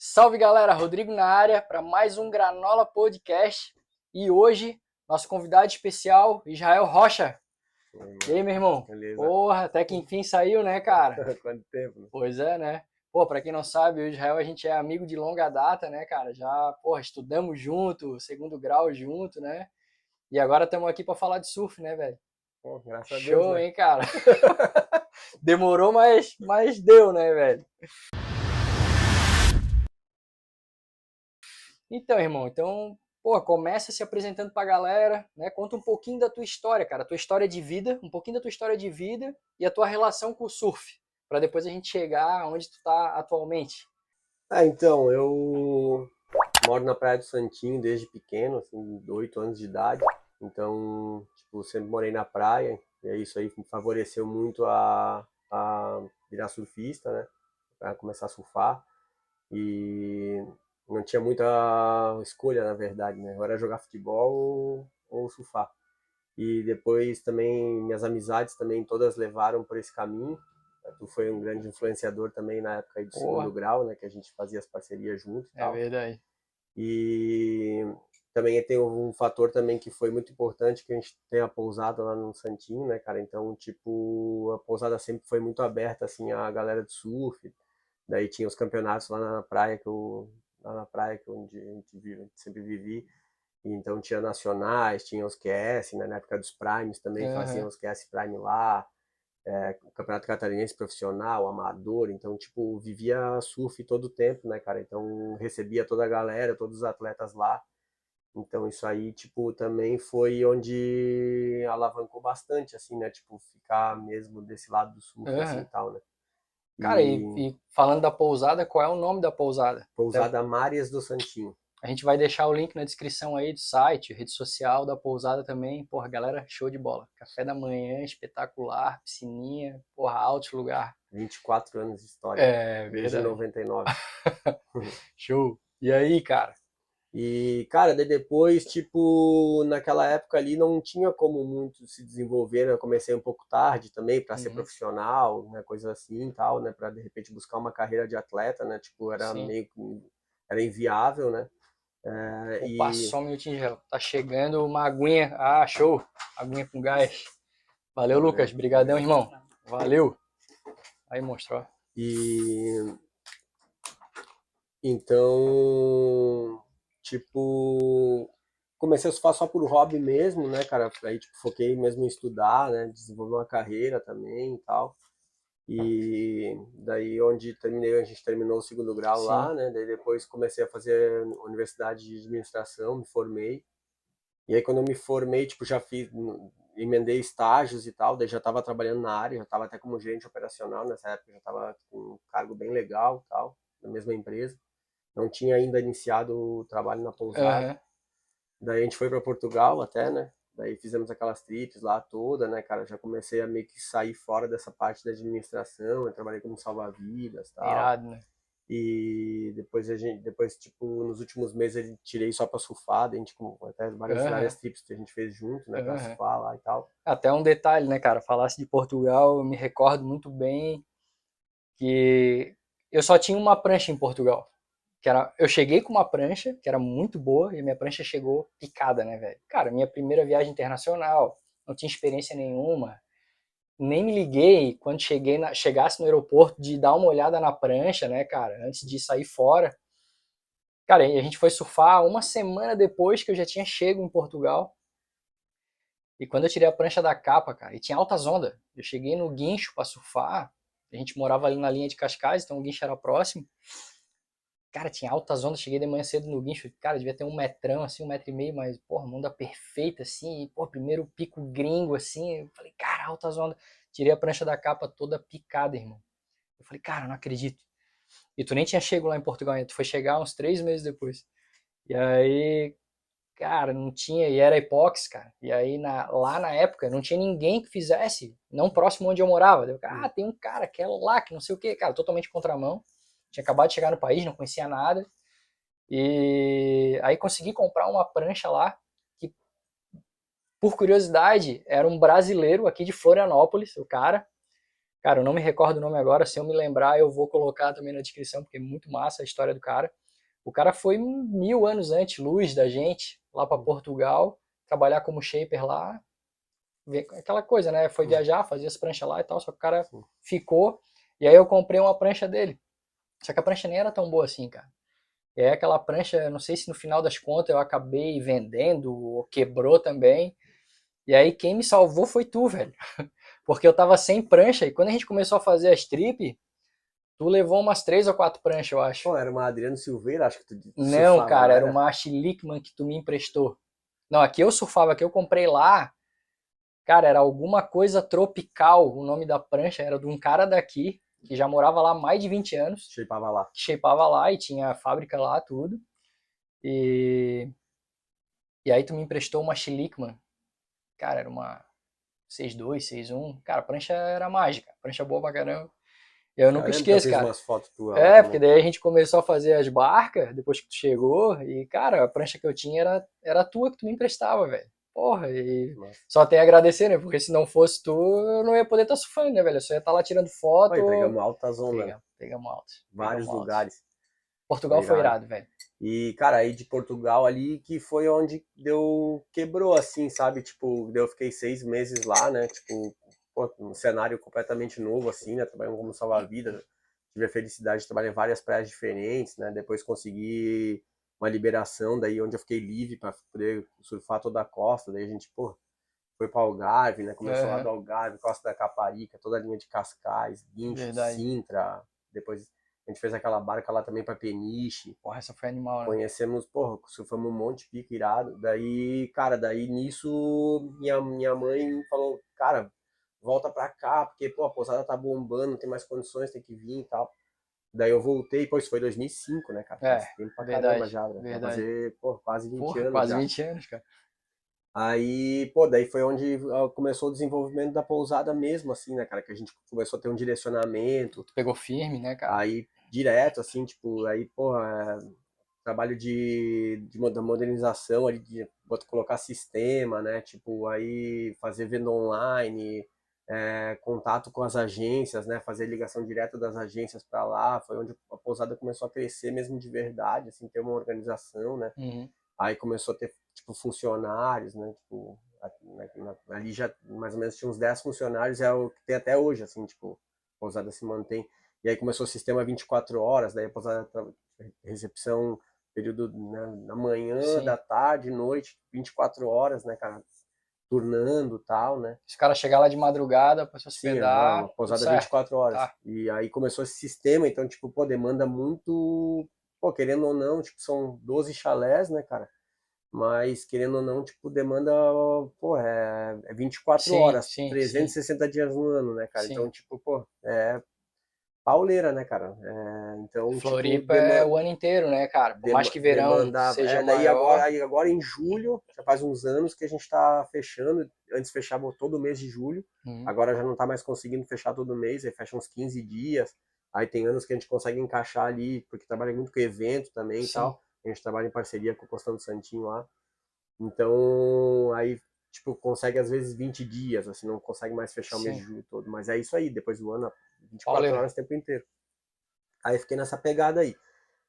Salve galera, Rodrigo na área para mais um Granola Podcast e hoje nosso convidado especial, Israel Rocha. E aí, meu irmão? Beleza. Porra, até que enfim saiu, né, cara? Quanto tempo? né? Pois é, né? Pô, pra quem não sabe, o Israel a gente é amigo de longa data, né, cara? Já, porra, estudamos junto, segundo grau junto, né? E agora estamos aqui pra falar de surf, né, velho? Pô, graças a Deus. Show, né? hein, cara? Demorou, mas, mas deu, né, velho? Então, irmão, então, pô, começa se apresentando pra galera, né? Conta um pouquinho da tua história, cara, tua história de vida, um pouquinho da tua história de vida e a tua relação com o surf, Pra depois a gente chegar onde tu tá atualmente. Ah, então, eu moro na Praia do Santinho desde pequeno, assim, de 8 anos de idade. Então, tipo, sempre morei na praia, e isso aí me favoreceu muito a, a virar surfista, né? Pra começar a surfar. E não tinha muita escolha, na verdade, né? Ou era jogar futebol ou, ou surfar. E depois também, minhas amizades também todas levaram por esse caminho. Tu foi um grande influenciador também na época do segundo grau, né? Que a gente fazia as parcerias juntos e É tal. verdade. E também tem um fator também que foi muito importante, que a gente tem a pousada lá no Santinho, né, cara? Então, tipo, a pousada sempre foi muito aberta, assim, a galera de surf. Daí tinha os campeonatos lá na praia, que eu, lá na praia que onde a gente vive, a gente sempre vivi. E Então tinha nacionais, tinha os QS, né? Na época dos Primes também Aham. faziam os QS Prime lá. É, o Campeonato Catarinense profissional, amador, então, tipo, vivia surf todo o tempo, né, cara? Então, recebia toda a galera, todos os atletas lá. Então, isso aí, tipo, também foi onde alavancou bastante, assim, né? Tipo, ficar mesmo desse lado do surf, assim, Aham. e tal, né? Cara, e, e falando da pousada, qual é o nome da pousada? Pousada Marias do Santinho. A gente vai deixar o link na descrição aí do site, rede social da pousada também. Porra, galera, show de bola. Café da manhã, espetacular, piscininha, porra, alto lugar. 24 anos de história. É, Desde verdade. 99. Show. E aí, cara? E, cara, daí depois, tipo, naquela época ali não tinha como muito se desenvolver, né? Eu comecei um pouco tarde também para ser Uhum. profissional, né? Coisa assim e tal, né? Para de repente buscar uma carreira de atleta, né? Tipo, era Sim. meio que era inviável, né? É, e Opa, só um minutinho, já. Tá chegando uma aguinha. Ah, show. Aguinha com gás. Valeu, Lucas. Brigadão, irmão. Valeu. Aí, monstro, ó. E então, tipo, comecei a surfar só por hobby mesmo, né, cara? Aí, tipo, foquei mesmo em estudar, né? Desenvolver uma carreira também e tal. E daí, onde terminei, a gente terminou o segundo grau Sim. lá, né? Daí depois comecei a fazer universidade de administração, me formei. E aí, quando eu me formei, tipo, já fiz, emendei estágios e tal, daí já estava trabalhando na área, já estava até como gerente operacional nessa época, já estava com um cargo bem legal tal, na mesma empresa. Não tinha ainda iniciado o trabalho na pousada. Aham. Daí a gente foi para Portugal até, né? Daí fizemos aquelas trips lá toda, né, cara? Já comecei a meio que sair fora dessa parte da administração, eu trabalhei como salva-vidas e tal. Irado, né? E depois a gente, depois, tipo, nos últimos meses eu tirei só pra surfar, a gente, com até várias, Aham. várias trips que a gente fez junto, né, pra Aham. surfar lá e tal. Até um detalhe, né, cara? Falasse de Portugal, eu me recordo muito bem que eu só tinha uma prancha em Portugal. Que era, eu cheguei com uma prancha, que era muito boa, e minha prancha chegou picada, né, velho? Cara, minha primeira viagem internacional, não tinha experiência nenhuma. Nem me liguei quando cheguei na, chegasse no aeroporto de dar uma olhada na prancha, né, cara, antes de sair fora. Cara, a gente foi surfar uma semana depois que eu já tinha chego em Portugal. E quando eu tirei a prancha da capa, cara, e tinha altas ondas. Eu cheguei no guincho pra surfar. A gente morava ali na linha de Cascais, então o guincho era próximo. Cara, tinha altas ondas. Cheguei de manhã cedo no guincho. Cara, devia ter um metrão, assim, um metro e meio, mas, porra, onda perfeita, assim. E, pô, primeiro pico gringo, assim. Eu falei, cara, altas ondas. Tirei a prancha da capa toda picada, irmão. Eu falei, cara, não acredito. E tu nem tinha chego lá em Portugal ainda. Tu foi chegar uns três meses depois. E aí, cara, não tinha, e era hipóxi, cara. E aí, na- lá na época, não tinha ninguém que fizesse, não próximo onde eu morava. Eu, ah, tem um cara que é lá, que não sei o quê, cara, totalmente contramão. Tinha acabado de chegar no país, não conhecia nada. E aí consegui comprar uma prancha lá, que, por curiosidade, era um brasileiro aqui de Florianópolis, o cara. Cara, eu não me recordo o nome agora, se eu me lembrar eu vou colocar também na descrição, porque é muito massa a história do cara. O cara foi mil anos antes, luz da gente, lá para Portugal, trabalhar como shaper lá, aquela coisa, né? Foi viajar, fazia as pranchas lá e tal, só que o cara ficou, e aí eu comprei uma prancha dele. Só que a prancha nem era tão boa assim, cara. E aí aquela prancha, não sei se no final das contas eu acabei vendendo ou quebrou também. E aí quem me salvou foi tu, velho. Porque eu tava sem prancha e quando a gente começou a fazer as trip, tu levou umas três ou quatro pranchas, eu acho. Pô, era uma Adriano Silveira, acho que tu Não, cara, era uma Schlickman que tu me emprestou. Não, aqui eu surfava, aqui eu comprei lá. Cara, era alguma coisa tropical, o nome da prancha era de um cara daqui que já morava lá há mais de 20 anos. Shapeava lá. Shapeava lá e tinha fábrica lá, tudo. E e aí tu me emprestou uma Schlickman. Cara, era uma 6-2, 6-1. Cara, a prancha era mágica. Prancha boa pra caramba. Eu nunca esqueço, cara. É, porque daí a gente começou a fazer as barcas depois que tu chegou. E, cara, a prancha que eu tinha era, era a tua que tu me emprestava, velho. Porra, e Nossa. só tem a agradecer, né? Porque se não fosse tu, eu não ia poder estar tá surfando, né, velho? Eu só ia estar tá lá tirando foto. Oi, pegamos altas ondas. Pegamos, pegamos altas. Vários pegamos lugares. Altas. Portugal foi irado, velho. E, cara, aí de Portugal ali que foi onde deu. quebrou, assim, sabe? Tipo, eu fiquei seis meses lá, né? Tipo, pô, um cenário completamente novo, assim, né? Trabalhando como salva-vida. Tive a felicidade de trabalhar em várias praias diferentes, né? Depois consegui uma liberação, daí onde eu fiquei livre para poder surfar toda a costa. Daí a gente, pô, foi para Algarve, né? Começou é. lá do Algarve, Costa da Caparica, toda a linha de Cascais, Guincho, Sintra. Depois a gente fez aquela barca lá também pra Peniche. Porra, essa foi animal, né? Conhecemos, porra, surfamos um monte de pico irado. Daí, cara, daí nisso minha, minha mãe falou, cara, volta pra cá, porque, pô, a pousada tá bombando, não tem mais condições, tem que vir e tal. Daí eu voltei, pô, isso foi 2005, né, cara? É, tempo pra verdade, caramba já, né? verdade. fazer, pô, quase 20 porra, anos quase já. 20 anos, cara. Aí, pô, daí foi onde ah, começou o desenvolvimento da pousada mesmo, assim, né, cara? Que a gente começou a ter um direcionamento. Tu pegou firme, né, cara? Aí direto, assim, tipo, aí, porra, é, trabalho de, de modernização ali, de colocar sistema, né, tipo, aí fazer venda online, é, contato com as agências, né, fazer ligação direta das agências para lá, foi onde a pousada começou a crescer mesmo de verdade, assim, ter uma organização, né, uhum. aí começou a ter, tipo, funcionários, né, tipo, ali já mais ou menos tinha uns 10 funcionários, é o que tem até hoje, assim, tipo, a pousada se mantém e aí começou o sistema 24 horas, daí a recepção, período né, na manhã, Sim. da tarde, noite, 24 horas, né, cara? Turnando tal, né? Os caras chegar lá de madrugada para se hospedar. Sim, uma pousada certo. 24 horas. Tá. E aí começou esse sistema, então, tipo, pô, demanda muito. Pô, querendo ou não, tipo, são 12 chalés, né, cara? Mas, querendo ou não, tipo, demanda, pô, é, é 24 sim, horas, sim, 360 sim. dias no ano, né, cara? Então, tipo, pô, é pauleira, né, cara? É, então, tipo, Floripa tipo, é o ano inteiro, né, cara? Por mais que verão demandava, seja é, daí agora, agora em julho, já faz uns anos que a gente tá fechando, antes fechava todo mês de julho, uhum. agora já não tá mais conseguindo fechar todo mês, aí fecha uns 15 dias, aí tem anos que a gente consegue encaixar ali, porque trabalha muito com evento também Sim. e tal, a gente trabalha em parceria com o Costão Santinho lá, então aí tipo, consegue às vezes 20 dias, assim, não consegue mais fechar Sim. o mês de julho todo, mas é isso aí, depois do ano 24 Valeu. horas o tempo inteiro. Aí fiquei nessa pegada aí.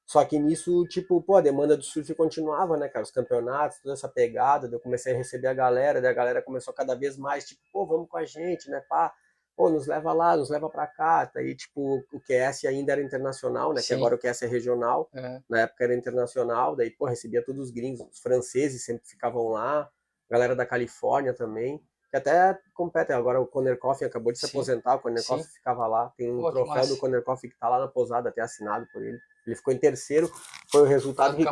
Só que nisso, tipo, pô, a demanda do surf continuava, né, cara? Os campeonatos, toda essa pegada, eu comecei a receber a galera, daí a galera começou cada vez mais, tipo, pô, vamos com a gente, né, pá? Pô, nos leva lá, nos leva pra cá. Daí, tipo, o QS ainda era internacional, né? Sim. Que agora o QS é regional. É. Na época era internacional, daí, pô, recebia todos os gringos. Os franceses sempre ficavam lá, galera da Califórnia também que até compete. Agora o Conner Coffin acabou de se Sim. aposentar, o Conner Coffin ficava lá. Tem um Pô, troféu do Conner Coffin que tá lá na pousada, até assinado por ele. Ele ficou em terceiro, foi o resultado que,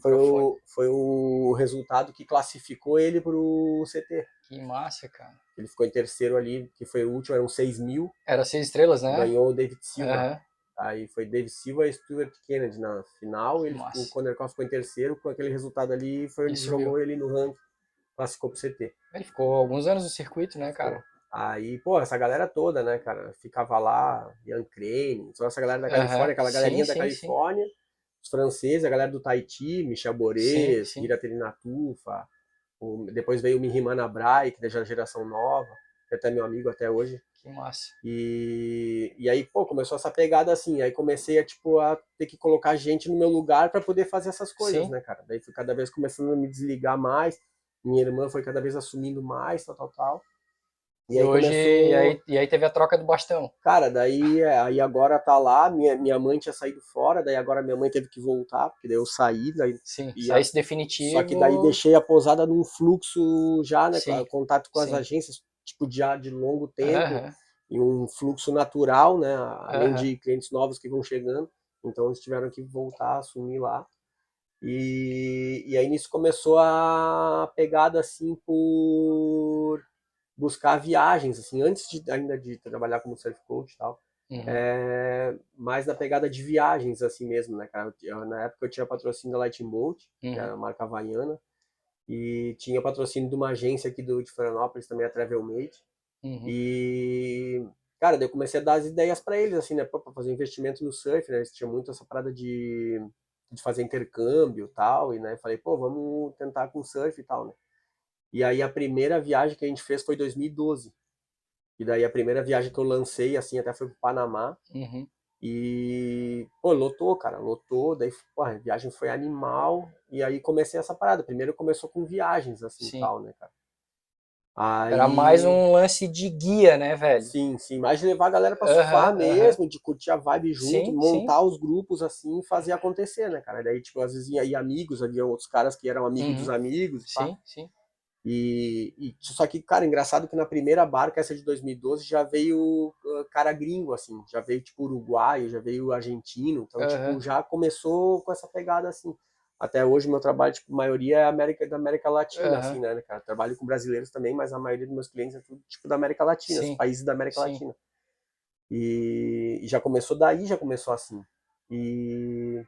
foi, o, foi o resultado que classificou ele pro CT. Que massa, cara. Ele ficou em terceiro ali, que foi o último, eram seis mil. Era seis estrelas, né? Ganhou o David Silva. Uhum. Aí foi David Silva e Stuart Kennedy na final. Ele, o Conner Coffin ficou em terceiro, com aquele resultado ali, foi onde jogou ele no ranking classificou pro CT. Ele ficou alguns anos no circuito, né, cara? Aí, pô, essa galera toda, né, cara, ficava lá, Ian Crane, toda essa galera da Califórnia, uhum. aquela galerinha sim, da sim, Califórnia, sim. os franceses, a galera do Tahiti, Michel Borés, Iraterina Tufa, o, depois veio o Mihimana Brai, que é da geração nova, que é até meu amigo até hoje. Que massa. E, e aí, pô, começou essa pegada assim. Aí comecei a, tipo, a ter que colocar gente no meu lugar para poder fazer essas coisas, né, cara? Daí fui cada vez começando a me desligar mais. Minha irmã foi cada vez assumindo mais, tal, tal, tal. E, hoje, e, aí, e aí teve a troca do bastão. Cara, daí é, aí agora tá lá, minha, minha mãe tinha saído fora, daí agora minha mãe teve que voltar, porque daí eu saí, daí Sim, e saísse definitivo. Só que daí deixei a pousada num fluxo já, né? Sim. Contato com as Sim. agências, tipo, já de longo tempo, Aham. e um fluxo natural, né? Além de clientes novos que vão chegando. Então eles tiveram que voltar, assumir lá. E, e aí nisso começou a pegada assim por buscar viagens, assim, antes de, ainda de trabalhar como surf coach e tal. Uhum. É, mais na pegada de viagens, assim mesmo, né, cara? Eu- na época eu tinha patrocínio da Lightning Bolt, que Uhum. era a marca havaiana, e tinha patrocínio de uma agência aqui do, de Florianópolis, também a Travelmate. Uhum. E, cara, daí eu comecei a dar as ideias para eles, assim, né, pra fazer investimento no surf, né? Eles tinham muito essa parada de, de fazer intercâmbio tal, e, né, falei, pô, vamos tentar com surf e tal, né? E aí a primeira viagem que a gente fez foi em 2012. E daí a primeira viagem que eu lancei, assim, até foi pro Panamá. Uhum. E, pô, lotou, cara, lotou. Daí, pô, a viagem foi animal. E aí comecei essa parada. Primeiro começou com viagens, assim, Sim. tal, né, cara? Aí, Era mais um lance de guia, né, velho? Sim, sim. Mais de levar a galera pra Aham, surfar aham. mesmo, de curtir a vibe junto, Sim, montar os grupos, assim, e fazer acontecer, né, cara? Daí, tipo, às vezes ia, ia amigos, havia outros caras que eram amigos Uhum. dos amigos, pá. Sim, sim. E, e só que, cara, engraçado que na primeira barca, essa de 2012, já veio uh, cara gringo, assim, já veio tipo uruguaio, já veio argentino, então Aham. tipo, já começou com essa pegada assim. Até hoje meu trabalho, tipo, a maioria é América da América Latina, Aham. assim, né, cara? Trabalho com brasileiros também, mas a maioria dos meus clientes é tudo tipo da América Latina, Sim. países da América Sim. Latina. E, e já começou daí, já começou assim. E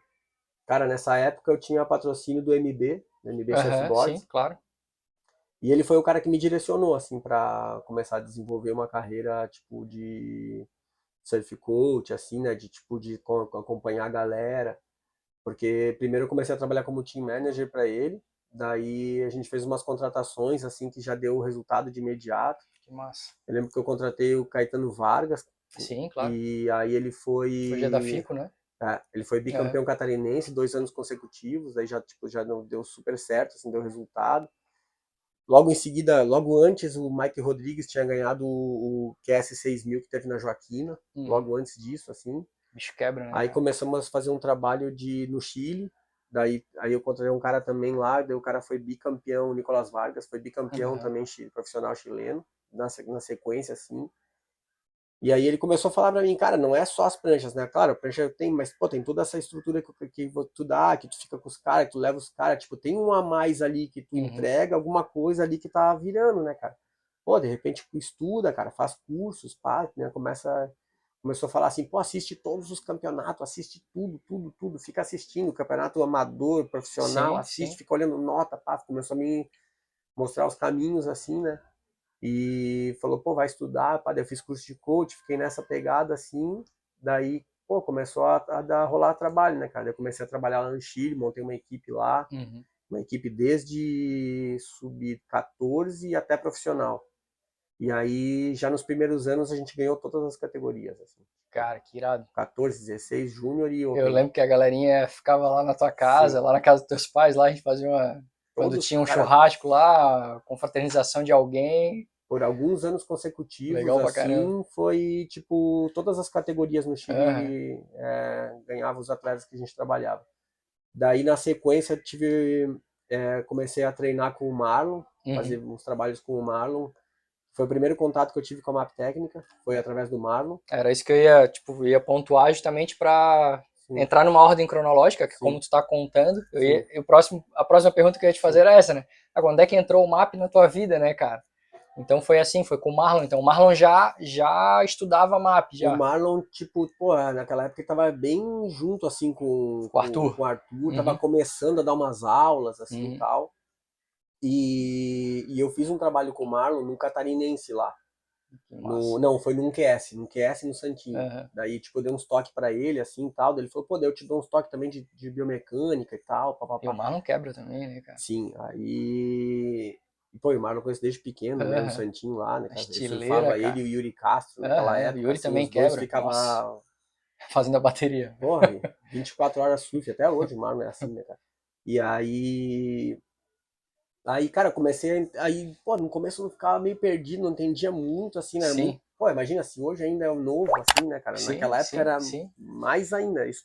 cara, nessa época eu tinha patrocínio do MB, do MB Aham, Surfboards. sim, claro. E ele foi o cara que me direcionou, assim, para começar a desenvolver uma carreira, tipo, de surf coach, assim, né? De, tipo, de co- acompanhar a galera. Porque primeiro eu comecei a trabalhar como team manager para ele. Daí a gente fez umas contratações, assim, que já deu resultado de imediato. Que massa. Eu lembro que eu contratei o Caetano Vargas. Sim, claro. E aí ele foi... É da Fico, né? É, ele foi bicampeão catarinense dois anos consecutivos, daí já, tipo, já deu super certo, assim, deu resultado. Logo em seguida, logo antes, o Mike Rodrigues tinha ganhado o, o QS 6000 que teve na Joaquina, Hum, logo antes disso, assim. Bicho quebra, né? Aí começamos a fazer um trabalho de no Chile, daí aí eu contratei um cara também lá, daí o cara foi bicampeão, o Nicolas Vargas, foi bicampeão Uhum. também, profissional chileno, na, na sequência, assim. E aí ele começou a falar pra mim, cara, não é só as pranchas, né? Claro, a prancha tem, mas pô, tem toda essa estrutura que, que tu dá, que tu fica com os caras, que tu leva os caras, tipo, tem um a mais ali que tu Uhum. entrega, alguma coisa ali que tá virando, né, cara? Pô, de repente tu estuda, cara, faz cursos, pá, né? Começa, começou a falar assim, pô, assiste todos os campeonatos, assiste tudo, tudo, tudo, fica assistindo, campeonato amador, profissional, Sim, assiste, sim. fica olhando nota, pá, começou a me mostrar os caminhos assim, né? E falou, pô, vai estudar, pá, eu fiz curso de coach, fiquei nessa pegada assim, daí, pô, começou a, a dar, rolar trabalho, né, cara? Eu comecei a trabalhar lá no Chile, montei uma equipe lá, Uhum. uma equipe desde sub-14 até profissional. E aí, já nos primeiros anos, a gente ganhou todas as categorias, assim. Cara, que irado. 14, 16, Júnior e Eu lembro que a galerinha ficava lá na tua casa, Sim. lá na casa dos teus pais, lá a gente fazia uma. Quando Todos, tinha um cara, churrasco lá, confraternização de alguém. por alguns anos consecutivos, Legal pra assim, caramba. foi tipo todas as categorias no Chile Aham. é, ganhava os atletas que a gente trabalhava. Daí na sequência tive, é, comecei a treinar com o Marlon, Uhum. fazer uns trabalhos com o Marlon. Foi o primeiro contato que eu tive com a MAP técnica, foi através do Marlon. Era isso que eu ia, tipo, ia pontuar justamente Sim. entrar numa ordem cronológica, que Sim. como tu tá contando, eu ia, e o próximo, a próxima pergunta que eu ia te fazer era essa, né? Ah, quando é que entrou o MAP na tua vida, né, cara? Então foi assim, foi com o Marlon. Então o Marlon já, já estudava MAP, já. O Marlon, tipo, pô, naquela época ele tava bem junto, assim, com, Com o Arthur. Com o Arthur, tava Uhum. começando a dar umas aulas, assim, Uhum. e tal. E, e eu fiz um trabalho com o Marlon no Catarinense lá. No, não, foi num QS, num QS no Santinho. Aham. Daí, tipo, eu dei uns toques pra ele, assim, e tal. Daí ele falou, pô, eu te dou uns toques também de, de biomecânica e tal, E o. Marlon quebra também, né, cara? Sim, aí... Pô, o Marlon conheço desde pequeno, né? No Santinho lá, né? Cara? Estileira, cara. ele e o Yuri Castro naquela Aham, época. o Yuri assim, também os quebra. Ficava, Nossa. Fazendo a bateria. porra, 24 horas surf, até hoje o Marlon é assim, né, cara? E aí. Aí, cara, comecei a. Aí, pô, no começo eu ficava meio perdido, não entendia muito, assim, né? Sim. Muito- pô, imagina se hoje ainda é novo, assim, né, cara? Sim, Naquela época sim, era mais ainda. Isso,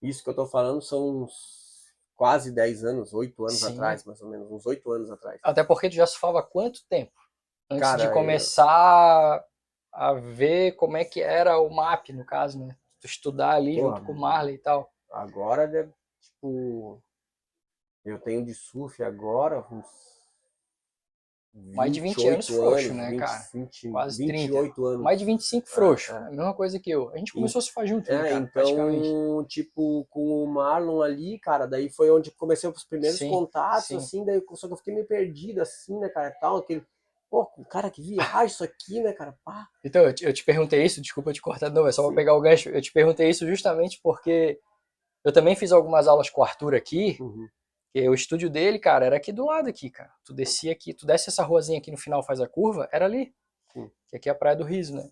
isso que eu tô falando são uns quase 10 anos, 8 anos Sim. atrás, mais ou menos, uns 8 anos atrás. Até porque tu já surfava há quanto tempo? Antes Cara, de eu- começar a ver como é que era o MAP, no caso, né? Tu estudar ali Porra, junto com o Marley e tal. Agora, tipo, eu tenho de surf agora uns Mais de 20 anos 28 frouxo, né, 20, cara? 20, Quase 28 anos. Mais de 25 frouxo. é. A mesma coisa que eu. A gente começou a surfar junto, né, É, cara? Praticamente. então, tipo, com o Marlon ali, cara, daí foi onde comecei os primeiros Sim, contatos, sim. assim, daí só que eu fiquei meio perdido, assim, né, cara, tal, aquele, pô, cara, que viagem isso aqui, né, cara, pá. Então, eu te, eu te perguntei isso, desculpa te cortar novo, é só pra pegar o gancho. Eu te perguntei isso justamente porque eu também fiz algumas aulas com o Arthur aqui, Uhum. E o estúdio dele, cara, era aqui do lado aqui, cara. Tu descia aqui, tu desce essa ruazinha aqui no final, faz a curva, era ali. Sim. Que aqui é a Praia do Riso, né?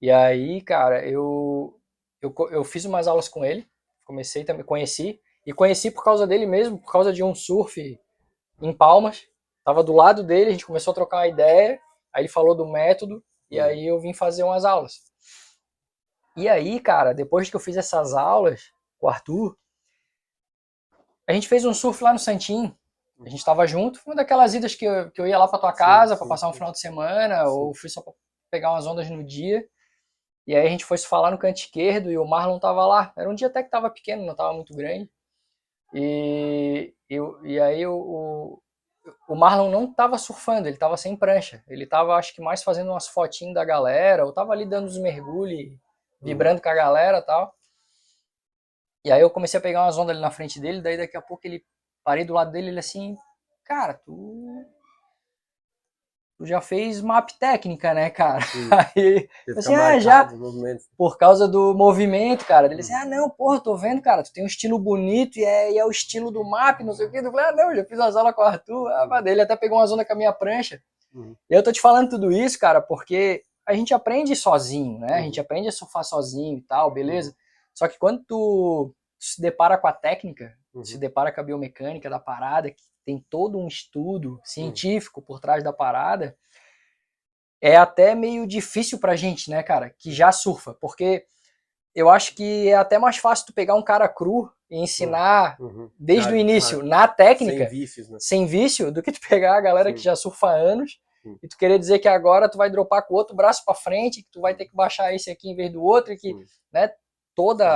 E aí, cara, eu, eu, eu fiz umas aulas com ele, comecei também, conheci, e conheci por causa dele mesmo, por causa de um surf em Palmas. Tava do lado dele, a gente começou a trocar uma ideia, aí ele falou do método, e aí eu vim fazer umas aulas. E aí, cara, depois que eu fiz essas aulas com o Arthur, a gente fez um surf lá no Santinho. A gente tava junto, foi uma daquelas idas que eu, que eu ia lá pra tua Sim, casa sim, passar um sim. final de semana, ou fui só pra pegar umas ondas no dia. E aí a gente foi se falar no canto esquerdo e o Marlon tava lá. Era um dia até que tava pequeno, não tava muito grande. E, eu, e aí o, o, Marlon não tava surfando, ele tava sem prancha. Ele tava, acho que mais fazendo umas fotinhas da galera, ou tava ali dando os mergulhos, vibrando com a galera tal. E aí eu comecei a pegar umas ondas ali na frente dele, daí daqui a pouco ele parei do lado dele, ele assim, cara, tu tu já fez map técnica, né, cara? Sim. Aí, Você Assim, ah, já- por causa do movimento, cara, ele assim, ah, não, porra, tô vendo, cara, tu tem um estilo bonito e é, e é o estilo do map, não sei o quê. Eu falei, ah, não, já fiz as aulas com o Arthur, ah, ele até pegou uma zona com a minha prancha. Uhum. Eu tô te falando tudo isso, cara, porque a gente aprende sozinho, né? A Uhum. gente aprende a surfar sozinho e tal, beleza? Só que quando tu se depara com a técnica, Uhum. se depara com a biomecânica da parada, que tem todo um estudo científico por trás da parada, é até meio difícil pra gente, né, cara, que já surfa, porque eu acho que é até mais fácil tu pegar um cara cru e ensinar Uhum. desde o início, na técnica, Sem vícios, né? sem vício, do que tu pegar a galera Sim. que já surfa há anos Sim. e tu querer dizer que agora tu vai dropar com o outro braço pra frente, que tu vai ter que baixar esse aqui em vez do outro, e que Sim. Toda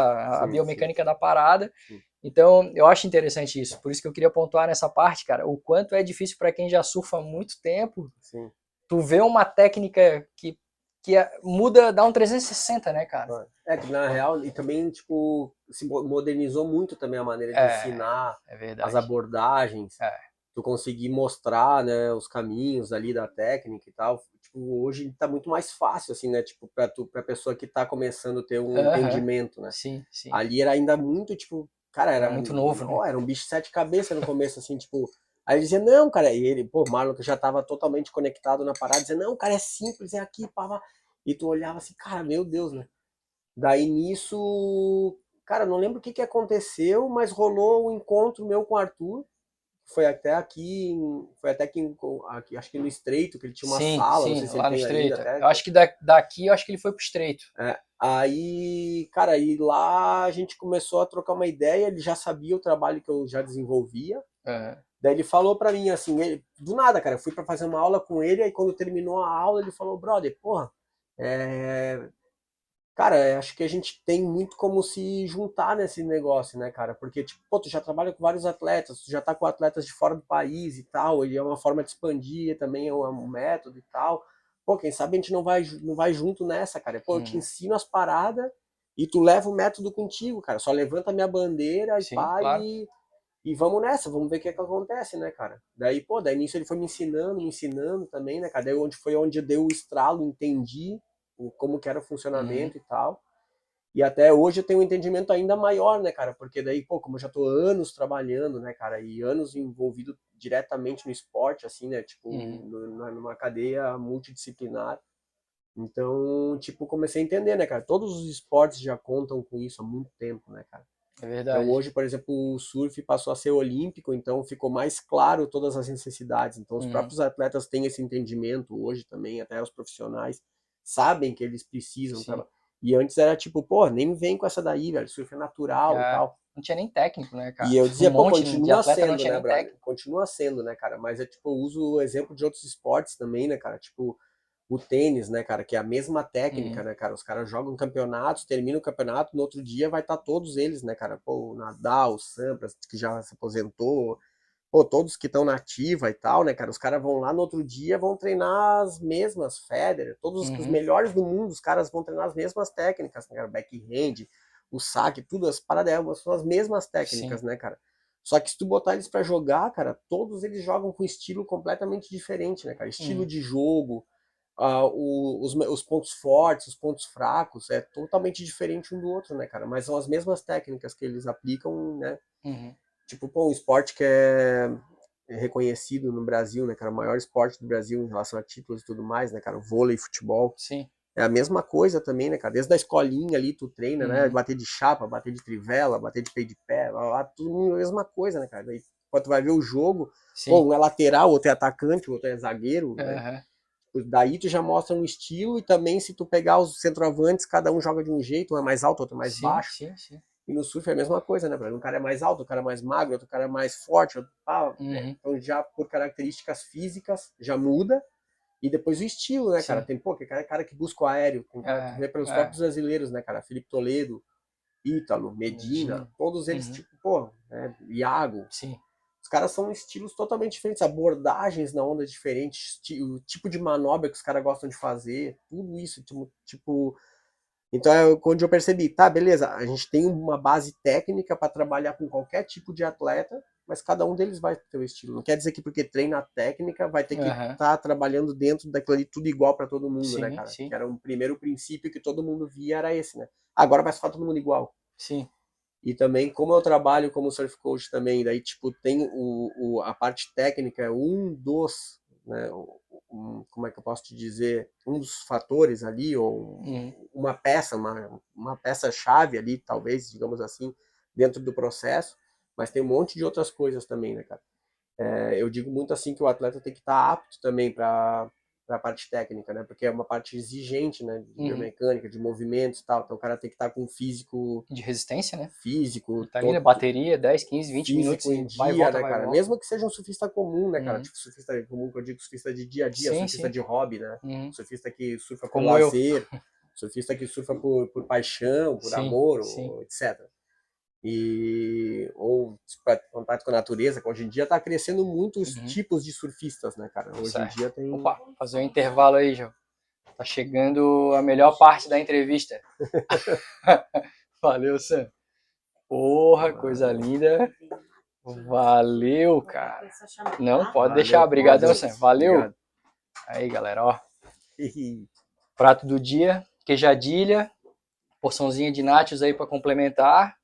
a Sim, biomecânica da parada. Sim. Então, eu acho interessante isso. Por isso que eu queria pontuar nessa parte, cara, o quanto é difícil para quem já surfa há muito tempo, Sim. tu vê uma técnica que, que é- muda, dá um 360, né, cara? É que na real, e também, tipo, se mo- modernizou muito também a maneira de É, ensinar É as abordagens. É. Tu conseguir mostrar, né, os caminhos ali da técnica e tal. Tipo, hoje tá muito mais fácil, assim, né? Tipo, pra, tu, pra pessoa que tá começando a ter um Aham. entendimento, né? Sim, sim. Ali era ainda muito, tipo, cara, era, Era muito novo, né? ó, Era um bicho de sete cabeças no começo, assim, tipo. Aí ele dizia, não, cara, e ele, pô, Marlon que já tava totalmente conectado na parada, dizia, não, cara, é simples, é aqui, pá, pá. E tu olhava assim, cara, meu Deus, né? Daí nisso, cara, não lembro o que que aconteceu, mas rolou um encontro meu com o Arthur. Foi até aqui, foi até aqui, aqui, acho que no Estreito, que ele tinha uma sim, sala, sim, não sei se lá ele no Estreito. até. Eu acho que da- daqui, eu acho que ele foi pro Estreito. Aí, cara, e lá a gente começou a trocar uma ideia, ele já sabia o trabalho que eu já desenvolvia. É. Daí ele falou pra mim assim, ele- do nada, cara, eu fui pra fazer uma aula com ele, aí quando terminou a aula, ele falou, brother, porra, é... Cara, é, acho que a gente tem muito como se juntar nesse negócio, né, cara? Porque, tipo, pô, tu já trabalha com vários atletas, tu já tá com atletas de fora do país e tal, e é uma forma de expandir também, é um um método e tal. Pô, quem sabe a gente não vai, não vai junto nessa, cara. Pô, eu te Uhum. ensino as paradas e tu leva o método contigo, cara. Só levanta a minha bandeira e Sim, pá, claro. e, e vamos nessa, vamos ver o que é que acontece, né, cara? Daí, pô, daí nisso ele foi me ensinando, me ensinando também, né, cara? Daí onde foi onde eu dei o estralo, entendi como que era o funcionamento e tal. E até hoje eu tenho um entendimento ainda maior, né, cara? Porque daí, pô, como eu já tô anos trabalhando, né, cara, e anos envolvido diretamente no esporte, assim, né? Tipo, Uhum. numa cadeia multidisciplinar. Então, tipo, comecei a entender, né, cara? Todos os esportes já contam com isso há muito tempo, né, cara? É verdade. Então hoje, por exemplo, o surf passou a ser olímpico, então ficou mais claro todas as necessidades. Então os Uhum. próprios atletas têm esse entendimento hoje também, até os profissionais sabem que eles precisam. E antes era tipo, pô, nem vem com essa daí, velho, surf é natural e É, tal. Não tinha nem técnico, né, cara? E eu dizia, um pô, continua sendo, né, técnico. Continua sendo, né, cara? Mas é tipo, eu uso o exemplo de outros esportes também, né, cara? Tipo, o tênis, né, cara? Que é a mesma técnica, Uhum. né, cara? Os caras jogam campeonatos, terminam o campeonato, no outro dia vai estar todos eles, né, cara? Pô, o Nadal, o Sampras, que já se aposentou, pô, todos que estão na ativa e tal, né, cara? Os caras vão lá no outro dia, vão treinar as mesmas, Federer, todos os- os Uhum. melhores do mundo, os caras vão treinar as mesmas técnicas, né, cara? Backhand, o saque, tudo, as paradas são as mesmas técnicas, né, cara? Só que se tu botar eles pra jogar, cara, todos eles jogam com estilo completamente diferente, né, cara? Estilo Uhum. de jogo, ah, o- os, os pontos fortes, os pontos fracos, é totalmente diferente um do outro, né, cara? Mas são as mesmas técnicas que eles aplicam, né? Uhum. Tipo, pô, um esporte que é reconhecido no Brasil, né, cara? O maior esporte do Brasil em relação a títulos e tudo mais, né, cara? O vôlei, futebol. Sim. É a mesma coisa também, né, cara? Desde a escolinha ali, tu treina, né? Uhum. Bater de chapa, bater de trivela, bater de peito de pé, lá, lá, tudo a mesma coisa, né, cara? Daí, quando tu vai ver o jogo, Sim. pô, um é lateral, outro é atacante, o outro é zagueiro, né? Aham. Daí tu já mostra um estilo e também se tu pegar os centroavantes, cada um joga de um jeito, um é mais alto, outro é mais sim, baixo. Sim, sim. E no surf é a mesma coisa, né? Um cara é mais alto, o cara é mais magro, outro cara é mais forte, outro pá. Uhum. Então já por características físicas já muda. E depois o estilo, né, cara? Sim. Tem, pô, que cara, cara que busca o aéreo. Tem cara É, que vê pelos é. próprios brasileiros, né, cara? Felipe Toledo, Ítalo, Medina, Medina. todos eles, Uhum. tipo, pô, né? Iago. Sim. Os caras são estilos totalmente diferentes, abordagens na onda diferentes, o tipo de manobra que os caras gostam de fazer, tudo isso, tipo, tipo... Então é quando eu percebi, tá, beleza, a gente tem uma base técnica para trabalhar com qualquer tipo de atleta, mas cada um deles vai ter o estilo. Não quer dizer que porque treina a técnica vai ter que estar Aham. trabalhando dentro daquilo ali tudo igual para todo mundo, né, Sim, cara? sim. Que era um primeiro princípio que todo mundo via era esse, né? Agora vai ficar todo mundo igual. Sim. E também, como eu trabalho como surf coach também, daí, tipo, tem o, o- a parte técnica, é um dos, né, um- como é que eu posso te dizer, um dos fatores ali, ou Uhum. uma peça, uma, uma peça-chave ali, talvez, digamos assim, dentro do processo, mas tem um monte de outras coisas também, né, cara? É, eu digo muito assim que o atleta tem que estar apto também para a parte técnica, né? Porque é uma parte exigente, né? De Uhum. biomecânica, de movimentos e tal. Então o cara tem que estar com um físico De resistência, né? físico, Tá ali, né? todo- Bateria, 10, 15, 20 físico minutos em dia, vai volta, né, vai cara? volta. Mesmo que seja um surfista comum, né, cara? Uhum. Tipo, surfista comum, que eu digo surfista de dia a dia, Sim, surfista sim. de hobby, né? Uhum. Surfista que surfa por Como lazer, surfista que surfa por, por paixão, por Sim, amor, ou etc. E, ou contato com a natureza, que hoje em dia tá crescendo muito os Uhum. tipos de surfistas, né, cara? Hoje Certo. em dia tem... Opa, fazer um intervalo aí, João. Tá chegando a melhor parte da entrevista. Valeu, Sam. Porra, coisa linda. Valeu, cara. Não, pode deixar. Obrigadão, valeu. Sam. Valeu. Obrigado. Aí, galera, ó. Prato do dia, queijadilha, porçãozinha de nachos aí pra complementar.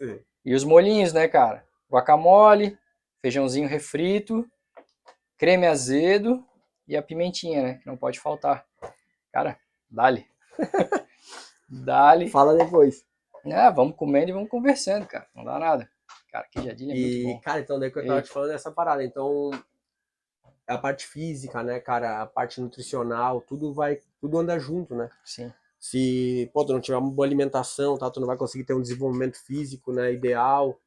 Sim. E os molhinhos, né, cara? Guacamole, feijãozinho refrito, creme azedo e a pimentinha, né? Que não pode faltar. Cara, dale. dale. Fala depois. É, vamos comendo e vamos conversando, cara. Não dá nada. Cara, queijadilha é muito E, bom. cara, então daí que eu tava E- te falando dessa parada. Então, a parte física, né, cara, a parte nutricional, tudo vai, tudo anda junto, né? Sim. Se, pô, tu não tiver uma boa alimentação, tá, tu não vai conseguir ter um desenvolvimento físico, né, ideal,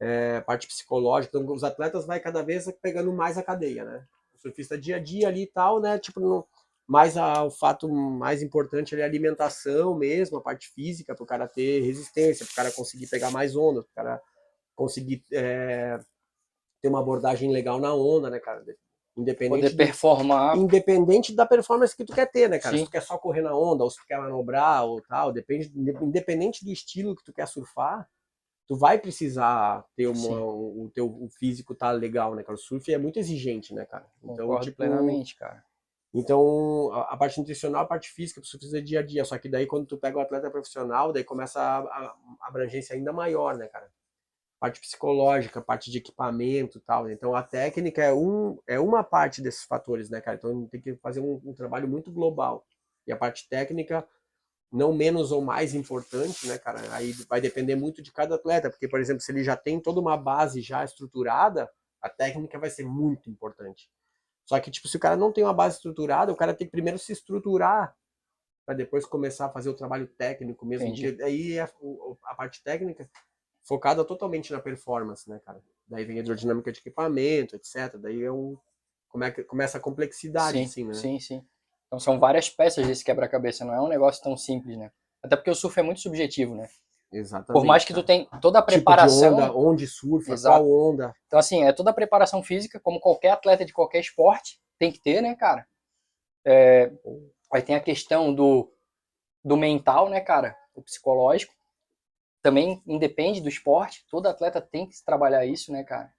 é, parte psicológica. Então, os atletas vai cada vez pegando mais a cadeia, né? O surfista dia a dia ali e tal, né, tipo, não, mais a, o fato mais importante é a alimentação mesmo, a parte física, para o cara ter resistência, para o cara conseguir pegar mais onda, para o cara conseguir é, ter uma abordagem legal na onda, né, cara? Independente, Poder do- performar. independente da performance que tu quer ter, né, cara? Sim. Se tu quer só correr na onda, ou se tu quer manobrar, ou tal, depende, independente do estilo que tu quer surfar, tu vai precisar ter uma, o, o teu o físico tá legal, né, cara? O surf é muito exigente, né, cara? Então, Concordo tipo, plenamente, cara. então, a, a parte nutricional, a parte física, tu precisa dia a dia. Só que daí, quando tu pega o atleta profissional, daí começa a, a- a abrangência ainda maior, né, cara? Parte psicológica, parte de equipamento e tal. Então a técnica é, um, é uma parte desses fatores, né, cara? Então tem que fazer um, um trabalho muito global. E a parte técnica, não menos ou mais importante, né, cara? Aí vai depender muito de cada atleta, porque, por exemplo, se ele já tem toda uma base já estruturada, a técnica vai ser muito importante. Só que, tipo, se o cara não tem uma base estruturada, o cara tem que primeiro se estruturar para depois começar a fazer o trabalho técnico mesmo. Aí a, a, parte técnica focada totalmente na performance, né, cara? Daí vem a hidrodinâmica de equipamento, etc. Daí é um, como é que começa a complexidade, sim, assim, né? Sim, sim. Então são várias peças desse quebra-cabeça, não é um negócio tão simples, né? Até porque o surf é muito subjetivo, né? Exatamente. Por mais que tu tenha toda a preparação. Tipo onda, onde surfa, Exato. qual onda. Então, assim, é toda a preparação física, como qualquer atleta de qualquer esporte tem que ter, né, cara? É, aí tem a questão do, do mental, né, cara? O psicológico. Também independe do esporte. Todo atleta tem que trabalhar isso, né, cara?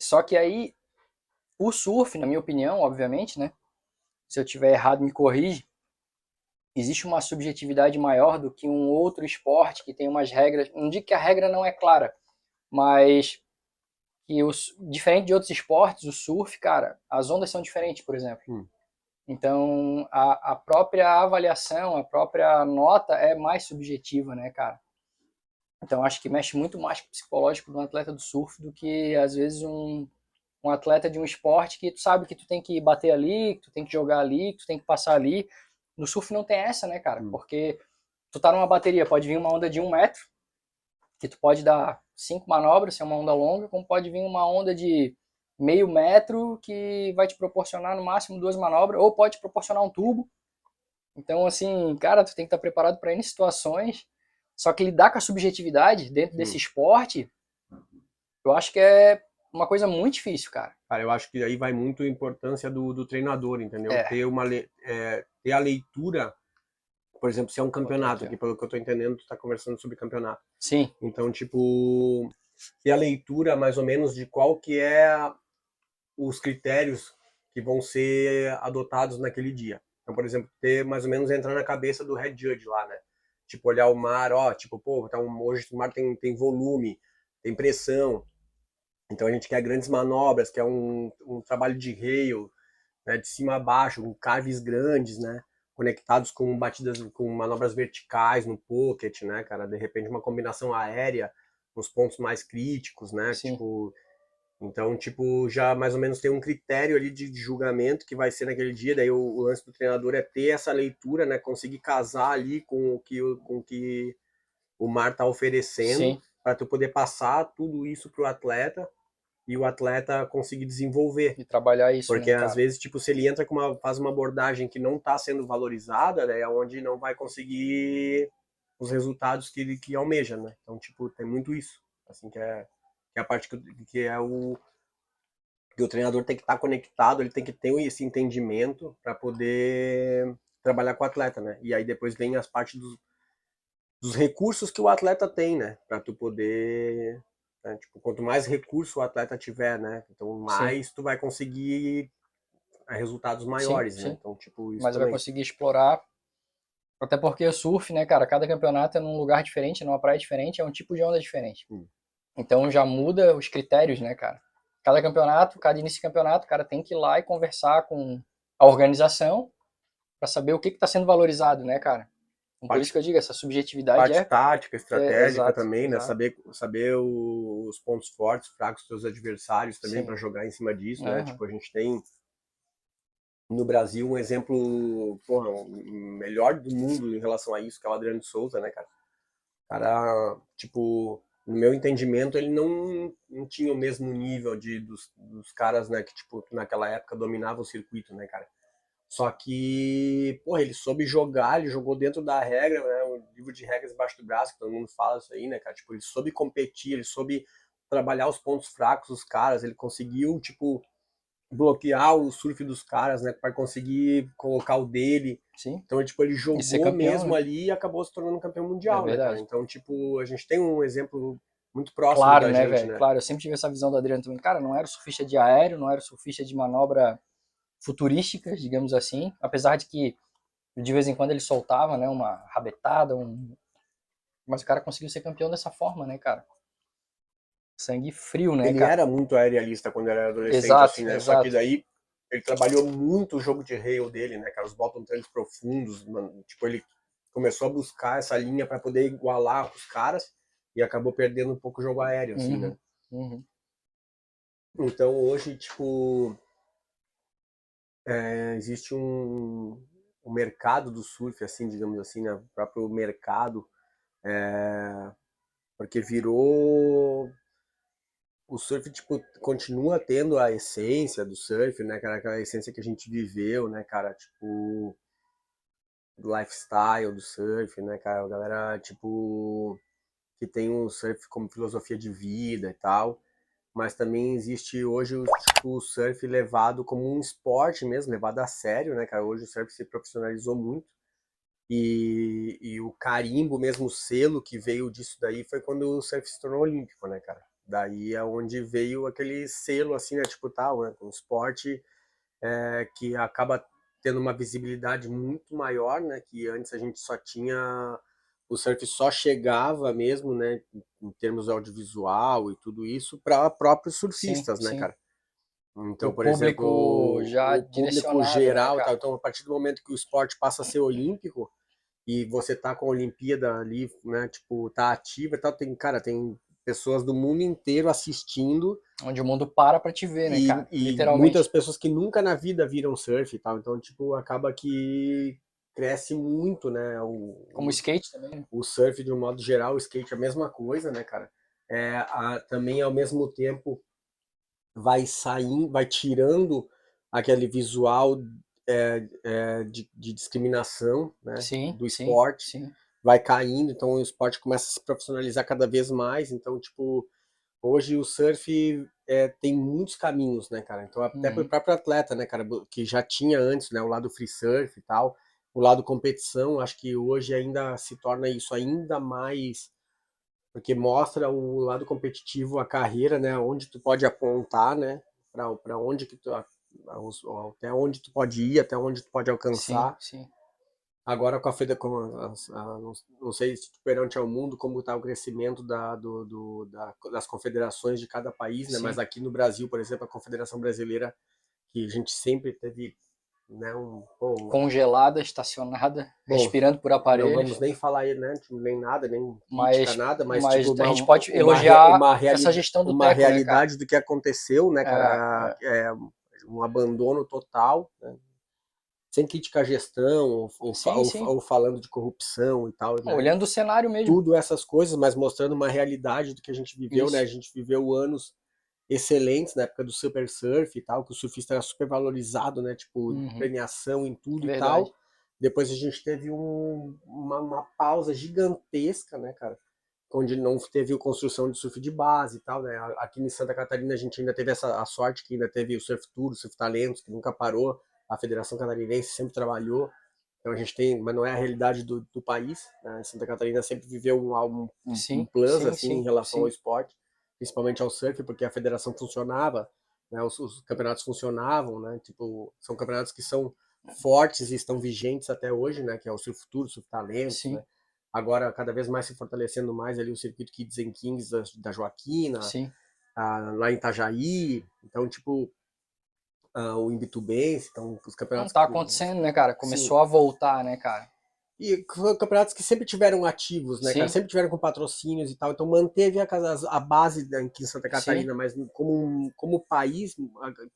Só que aí, o surf, na minha opinião, obviamente, né? Se eu tiver errado, me corrige existe uma subjetividade maior do que um outro esporte que tem umas regras. Não digo que a regra não é clara, mas que os, diferente de outros esportes, o surf, cara, as ondas são diferentes, por exemplo. Hum. Então, a, a própria avaliação, a própria nota é mais subjetiva, né, cara? Então, acho que mexe muito mais com o psicológico do atleta do surf do que, às vezes, um, um atleta de um esporte que tu sabe que tu tem que bater ali, que tu tem que jogar ali, que tu tem que passar ali. No surf não tem essa, né, cara? Hum. Porque tu tá numa bateria, pode vir uma onda de um metro, que tu pode dar cinco manobras, se é uma onda longa, como pode vir uma onda de meio metro que vai te proporcionar no máximo duas manobras, ou pode proporcionar um tubo. Então, assim, cara, tu tem que estar preparado para N situações. Só que lidar com a subjetividade dentro hum. desse esporte, eu acho que é uma coisa muito difícil, cara. Cara, eu acho que aí vai muito a importância do, do treinador, entendeu? É. Ter, uma, é, ter a leitura, por exemplo, se é um campeonato, que pelo que eu tô entendendo, tu tá conversando sobre campeonato. Sim. Então, tipo, ter a leitura mais ou menos de qual que é os critérios que vão ser adotados naquele dia. Então, por exemplo, ter mais ou menos entrar na cabeça do head judge lá, né? Tipo, olhar o mar, ó, tipo, pô, tá um, hoje o mar tem, tem volume, tem pressão, então a gente quer grandes manobras, que é um, um trabalho de rail, né, de cima a baixo, com carves grandes, né, conectados com batidas, com manobras verticais no pocket, né, cara, de repente uma combinação aérea nos pontos mais críticos, né, Sim. tipo, então, tipo, já mais ou menos tem um critério ali de, julgamento que vai ser naquele dia, daí o, o, lance do treinador é ter essa leitura, né, conseguir casar ali com o que, com o, que o mar tá oferecendo, para tu poder passar tudo isso pro atleta e o atleta conseguir desenvolver. E trabalhar isso. Porque né, às vezes, tipo, se ele entra com uma, faz uma abordagem que não está sendo valorizada, né, é onde não vai conseguir os resultados que ele que almeja, né? Então, tipo, tem muito isso. Assim, que é, que é a parte que, que é o que o treinador tem que estar tá conectado, ele tem que ter esse entendimento para poder trabalhar com o atleta, né? E aí depois vem as partes dos, dos recursos que o atleta tem, né? Para tu poder né? Tipo, quanto mais recurso o atleta tiver, né? Então, mais sim. tu vai conseguir resultados maiores, sim, né? Sim. Então, tipo, isso Mas também. vai conseguir explorar. Até porque o surf, né, cara, cada campeonato é num lugar diferente, numa praia diferente, é um tipo de onda diferente. Hum. Então já muda os critérios, né, cara? Cada campeonato, cada início de campeonato, o cara tem que ir lá e conversar com a organização para saber o que está sendo valorizado, né, cara? Por isso que eu digo, essa subjetividade parte é... tática, estratégica é, exato, também, né? Saber, saber os pontos fortes, fracos dos seus adversários também para jogar em cima disso, uhum. né? Tipo, a gente tem no Brasil um exemplo, porra, melhor do mundo em relação a isso, que é o Adriano Souza, né, cara? Cara, tipo, no meu entendimento, ele não, não tinha o mesmo nível de, dos, dos caras, né, que, tipo, naquela época dominavam o circuito, né, cara? Só que, porra, ele soube jogar, ele jogou dentro da regra, né? Um livro de regras embaixo do braço, que todo mundo fala isso aí, né, cara? Tipo, ele soube competir, ele soube trabalhar os pontos fracos dos caras, ele conseguiu, tipo, bloquear o surf dos caras, né? Para conseguir colocar o dele. Sim. Então, tipo, ele jogou campeão, mesmo né? ali e acabou se tornando campeão mundial, é né, Então, tipo, a gente tem um exemplo muito próximo claro, da né, gente, velho? né? Claro, eu sempre tive essa visão do Adriano também. Cara, não era o surfista de aéreo, não era o surfista de manobra futurísticas, digamos assim, apesar de que de vez em quando ele soltava, né, uma rabetada, um... mas o cara conseguiu ser campeão dessa forma, né, cara? Sangue frio, né, Ele cara? era muito aerialista quando era adolescente, Exato, assim, né? Só exato. que daí ele trabalhou muito o jogo de rail dele, né, cara? Os bottom trails profundos, mano. Tipo, ele começou a buscar essa linha para poder igualar os caras e acabou perdendo um pouco o jogo aéreo, assim, Uhum. né? Uhum. Então hoje, tipo, é, existe um, um mercado do surf, assim, digamos assim, né? O próprio mercado, é, porque virou o surf, tipo, continua tendo a essência do surf, né, cara? Aquela essência que a gente viveu, né, cara? Tipo, lifestyle do surf, né, cara? A galera, tipo, que tem o surf como filosofia de vida e tal. Mas também existe hoje o, tipo, o surf levado como um esporte mesmo, levado a sério, né, cara? Hoje o surf se profissionalizou muito. E, e o carimbo mesmo, o selo que veio disso daí foi quando o surf se tornou olímpico, né, cara? Daí é onde veio aquele selo, assim, né, tipo tal, né? Um esporte é, que acaba tendo uma visibilidade muito maior, né? Que antes a gente só tinha... O surf só chegava mesmo, né? Em termos audiovisual e tudo isso, para próprios surfistas, Sim, né, sim. cara? Então, O por exemplo, já o público né, geral, tá? então a partir do momento que o esporte passa a ser olímpico e você tá com a Olimpíada ali, né, tipo, tá ativa e tal, tem, cara, tem pessoas do mundo inteiro assistindo Onde o mundo para pra te ver, né, e, cara? e Literalmente. muitas pessoas que nunca na vida viram surf e tal, então, tipo, acaba que cresce muito, né, o, Como skate também. o surf de um modo geral, o skate é a mesma coisa, né, cara? É, a- também ao mesmo tempo vai saindo, vai tirando aquele visual é, é, de, de discriminação, né, Sim, do sim, esporte, sim. Vai caindo, então o esporte começa a se profissionalizar cada vez mais, então tipo hoje o surf é, tem muitos caminhos, né, cara? Então até Uhum. pro próprio atleta, né, cara, que já tinha antes, né, o lado free surf e tal, o lado competição, acho que hoje ainda se torna isso ainda mais porque mostra o lado competitivo, a carreira, né, onde tu pode apontar, né, para para onde que tu até onde tu pode ir, até onde tu pode alcançar. Sim, sim. Agora com a Feda, com a, a, não, não sei se perante ao mundo como está o crescimento da, do, do, da, das confederações de cada país, né? Sim. Mas aqui no Brasil, por exemplo, a Confederação Brasileira, que a gente sempre teve, né, um, pô, Congelada, estacionada, Bom, respirando por não aparelhos. vamos nem falar né, nem nada, nem Mas- nada, mas, mas tipo, a uma- gente pode uma elogiar uma reali- essa gestão do uma Teco, né, realidade do que aconteceu, né, cara? É, É, um abandono total, né? Sem crítica à gestão, ou, ou, Sim, ou- sim. ou falando de corrupção e tal. né? Olhando o cenário mesmo. tudo essas coisas, mas mostrando uma realidade do que a gente viveu, Isso. né? A gente viveu anos excelentes na época do super surf e tal, que o surfista era super valorizado, né? Tipo, Uhum. premiação em tudo e Verdade. tal. Depois a gente teve um- uma, uma pausa gigantesca, né, cara? Onde não teve a construção de surf de base e tal, né? Aqui em Santa Catarina a gente ainda teve essa a sorte que ainda teve o Surf Tour, o Surf Talentos, que nunca parou. A Federação Catarinense sempre trabalhou. Então a gente tem, mas não é a realidade do, do país. Né? Santa Catarina sempre viveu um, um, um Sim, plus sim, assim sim, em relação ao esporte, principalmente ao surf, porque a federação funcionava, né? os, os campeonatos funcionavam, né? Tipo, são campeonatos que são fortes e estão vigentes até hoje, né? Que é o Surf Tour, o Surf Talentos, Sim. né? Agora cada vez mais se fortalecendo mais ali o circuito Kids and Kings da, da Joaquina, ah, lá em Itajaí, então tipo ah, o Imbitubense, então os Não campeonatos tá que- acontecendo, né, cara? Começou a voltar, né, cara? E foram campeonatos que sempre tiveram ativos, né, Sim. cara? Sempre tiveram com patrocínios e tal. Então manteve a, casa- a base aqui em Santa Catarina, mas como, como país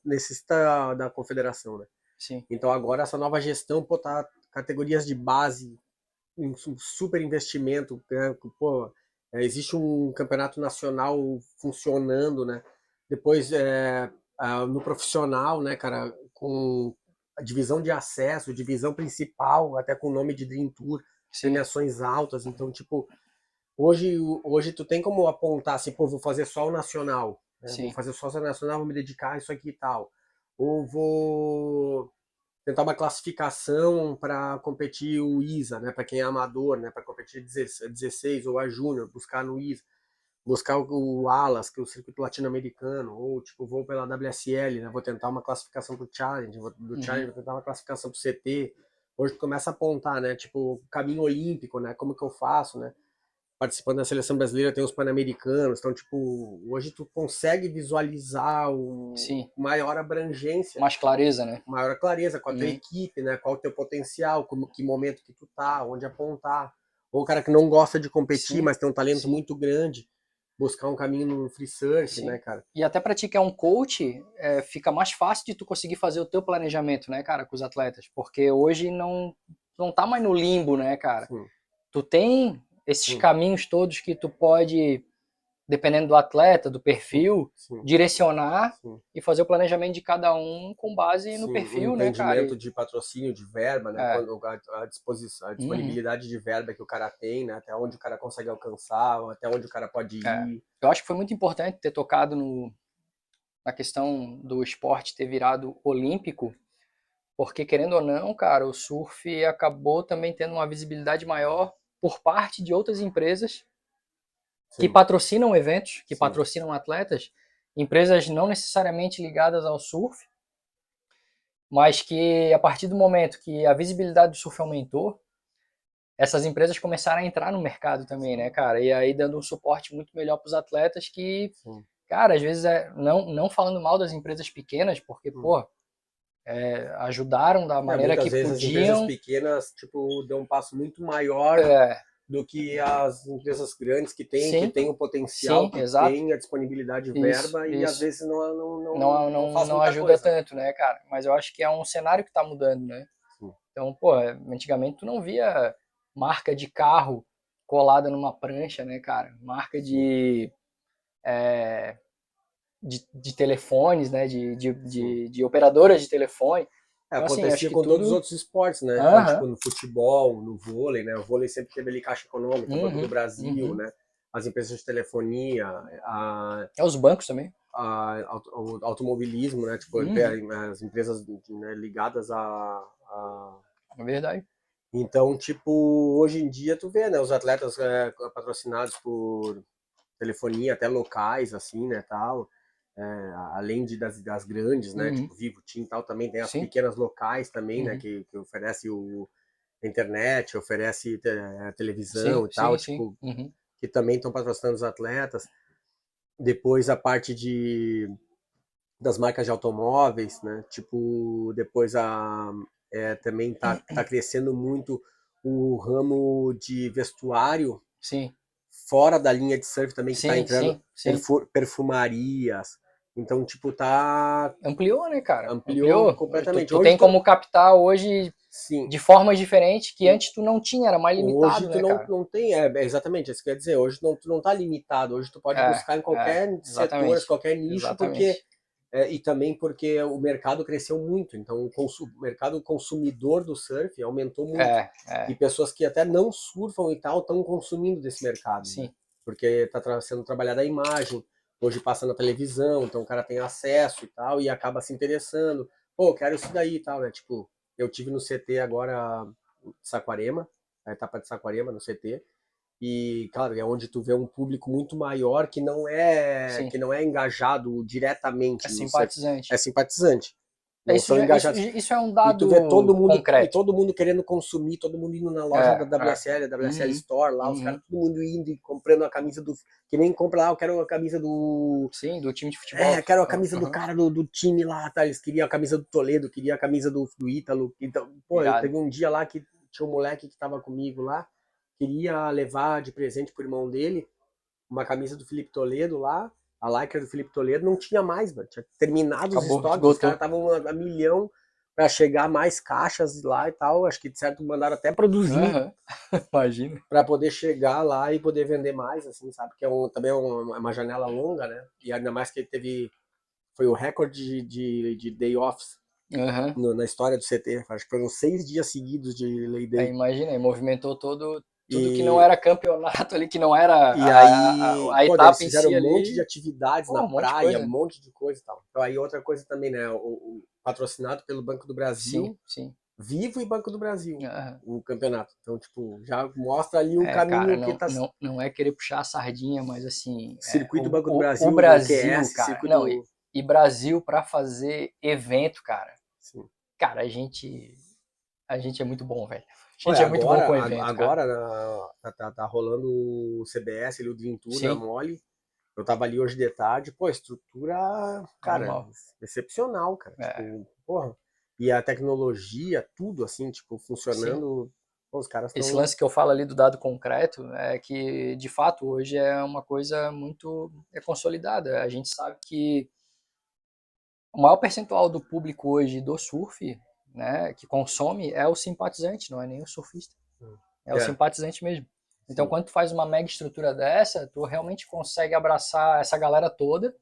necessita da confederação, né? Sim. Então agora essa nova gestão, pô, tá categorias de base, um su- super investimento, né? Pô, é, existe um campeonato nacional funcionando, né? Depois é, ah, no profissional, né, cara, com a divisão de acesso, divisão principal, até com o nome de Dream Tour, premiações altas. Então, tipo, hoje, hoje tu tem como apontar assim, pô, vou fazer só o nacional. né? Vou fazer só o nacional, vou me dedicar a isso aqui e tal. Ou vou tentar uma classificação para competir o ISA, né? Para quem é amador, né? Para competir 16 ou a Júnior, buscar no ISA. Buscar o o ALAS, que é o circuito latino-americano, ou tipo, vou pela WSL, né? Vou tentar uma classificação pro Challenge, vou- do Uhum. Challenge vou tentar uma classificação pro CT. Hoje tu começa a apontar, né? Tipo, caminho olímpico, né? Como que eu faço, né? participando da seleção brasileira, tem os pan-americanos, então, tipo, hoje tu consegue visualizar o Sim. maior abrangência, Mais clareza, né? maior clareza com a tua Uhum. equipe, né? Qual o teu potencial, como, que momento que tu tá, onde apontar. Ou o cara que não gosta de competir, Sim, mas tem um talento sim. muito grande, buscar um caminho no free surf, Sim. né, cara? E até pra ti que é um coach, é, fica mais fácil de tu conseguir fazer o teu planejamento, né, cara, com os atletas. Porque hoje não, não tá mais no limbo, né, cara? Sim. Tu tem esses Sim. caminhos todos que tu pode, dependendo do atleta, do perfil, Sim. direcionar Sim. e fazer o planejamento de cada um com base no Sim, perfil, um né, cara? entendimento de patrocínio, de verba, né? É. A, disposição, a disponibilidade de verba que o cara tem, né? Até onde o cara consegue alcançar, até onde o cara pode ir. É. Eu acho que foi muito importante ter tocado no, na questão do esporte ter virado olímpico, porque querendo ou não, cara, o surf acabou também tendo uma visibilidade maior por parte de outras empresas que patrocinam eventos, que Sim. patrocinam atletas, empresas não necessariamente ligadas ao surf, mas que a partir do momento que a visibilidade do surf aumentou, essas empresas começaram a entrar no mercado também, né, cara? E aí dando um suporte muito melhor para os atletas que, Sim. cara, às vezes é não não falando mal das empresas pequenas, porque Hum. pô, é, ajudaram da maneira É, que vezes as podiam. empresas pequenas, tipo, dão um passo muito maior É, do que as empresas grandes que têm, Sim. que têm o potencial, Sim, que exato. têm a disponibilidade de Isso, verba e às isso. vezes não não não, não, não, não muita ajuda coisa. tanto, né, cara? Mas eu acho que é um cenário que tá mudando, né? Sim. Então, pô, antigamente tu não via marca de carro colada numa prancha, né, cara? Marca de, é, de, de telefones, né? De, de, de, de operadoras de telefone. É, Então, assim, acontecia que com todos os outros esportes, né? Então, tipo, no futebol, no vôlei, né? O vôlei sempre teve ali caixa econômica, Uhum, Banco do Brasil, uhum. né? As empresas de telefonia, a, É os bancos também. a, o automobilismo, né? Tipo, Uhum. as empresas né, ligadas a, a É verdade. Então, tipo, hoje em dia tu vê, né, os atletas é, patrocinados por telefonia, até locais, assim, né, tal, é, além de, das, das grandes, né, Uhum. tipo Vivo, TIM e tal, também tem as Sim. pequenas locais também, né, Uhum. que, que oferece o internet, oferece a televisão Sim, e tal, sim, tipo, sim. Uhum. que também estão patrocinando os atletas. Depois a parte de das marcas de automóveis, né? Tipo, depois a é, também tá, tá crescendo muito o ramo de vestuário Sim, fora da linha de surf também que tá sim, entrando perfumarias. Então, tipo, tá Ampliou, né, cara? Ampliou completamente. Tu, tu Hoje tem tu- como captar hoje sim. de formas diferentes que antes tu não tinha, era mais limitado, Hoje tu né, não, cara? não tem, é, é exatamente, isso quer dizer, hoje não, tu não tá limitado, hoje tu pode É, buscar em qualquer setor, exatamente. qualquer nicho, porque Exatamente. É, e também porque o mercado cresceu muito, então o, o mercado consumidor do surf aumentou muito. É, é, E pessoas que até não surfam e tal estão consumindo desse mercado. né? sim. Porque está sendo trabalhada a imagem, hoje passa na televisão, então o cara tem acesso e tal, e acaba se interessando. Pô, quero isso daí e tal, né? Tipo, eu tive no CT agora, Saquarema, a etapa de Saquarema no CT, e, claro, é onde tu vê um público muito maior que não é Sim. que não é engajado diretamente É simpatizante. é simpatizante. Não isso, engajados. isso, isso é um E dado tu vê todo mundo, e concreto. todo mundo querendo consumir, todo mundo indo na loja É, da WSL, a WSL Uhum. Store, lá, os Uhum. caras, todo mundo indo e comprando a camisa do. Que nem compra lá, eu quero a camisa do. Sim, do time de futebol. É, quero a camisa do Uhum. cara do, do time lá, tá? Eles queriam a camisa do Toledo, queria a camisa do, do Ítalo. Então, pô, teve um dia lá que tinha um moleque que tava comigo lá, queria levar de presente pro irmão dele uma camisa do Felipe Toledo lá, a lycra do Felipe Toledo, não tinha mais, mano. Tinha terminado os Acabou, estoques, os caras estavam a, a milhão pra chegar mais caixas lá e tal. Acho que de certo mandaram até produzir Aham. Imagina. pra poder chegar lá e poder vender mais, assim, sabe? Que é um, também é um- é uma janela longa, né? E ainda mais que ele teve. Foi o recorde de, de, de day offs Aham. no- na história do CT. Acho que foram seis dias seguidos de É, day. imagina, aí movimentou todo tudo que E- não era campeonato ali, que não era E a, aí, a, a pô, etapa eles em fizeram si um monte de atividades Pô, na um praia, coisa. um monte de coisa e tal. Então aí outra coisa também, né? O, o- patrocinado pelo Banco do Brasil, Sim, sim. Vivo e Banco do Brasil, Aham. o campeonato. Então, tipo, já mostra ali o É, caminho cara, que não, tá não, não é querer puxar a sardinha, mas assim. é, circuito o- Banco do Brasil, O Brasil, QS, cara. circuito Não, e, e Brasil pra fazer evento, cara. Sim. Cara, a gente. A gente é muito bom, velho. A gente é muito agora, bom com a- evento. Agora na- tá, tá- rolando o CBS, ali, o Dream Tour Sim. da Mole. Eu tava ali hoje de tarde, pô, estrutura, cara, Animal. excepcional, cara. É. Tipo, porra. E a tecnologia, tudo assim, tipo, funcionando. Pô, os caras Esse estão. lance que eu falo ali do dado concreto é que, de fato, hoje é uma coisa muito é consolidada. A gente sabe que o maior percentual do público hoje do surf, né, que consome, é o simpatizante, não é nem o surfista. É o É. simpatizante mesmo. Então, Sim. quando tu faz uma mega estrutura dessa, tu realmente consegue abraçar essa galera toda.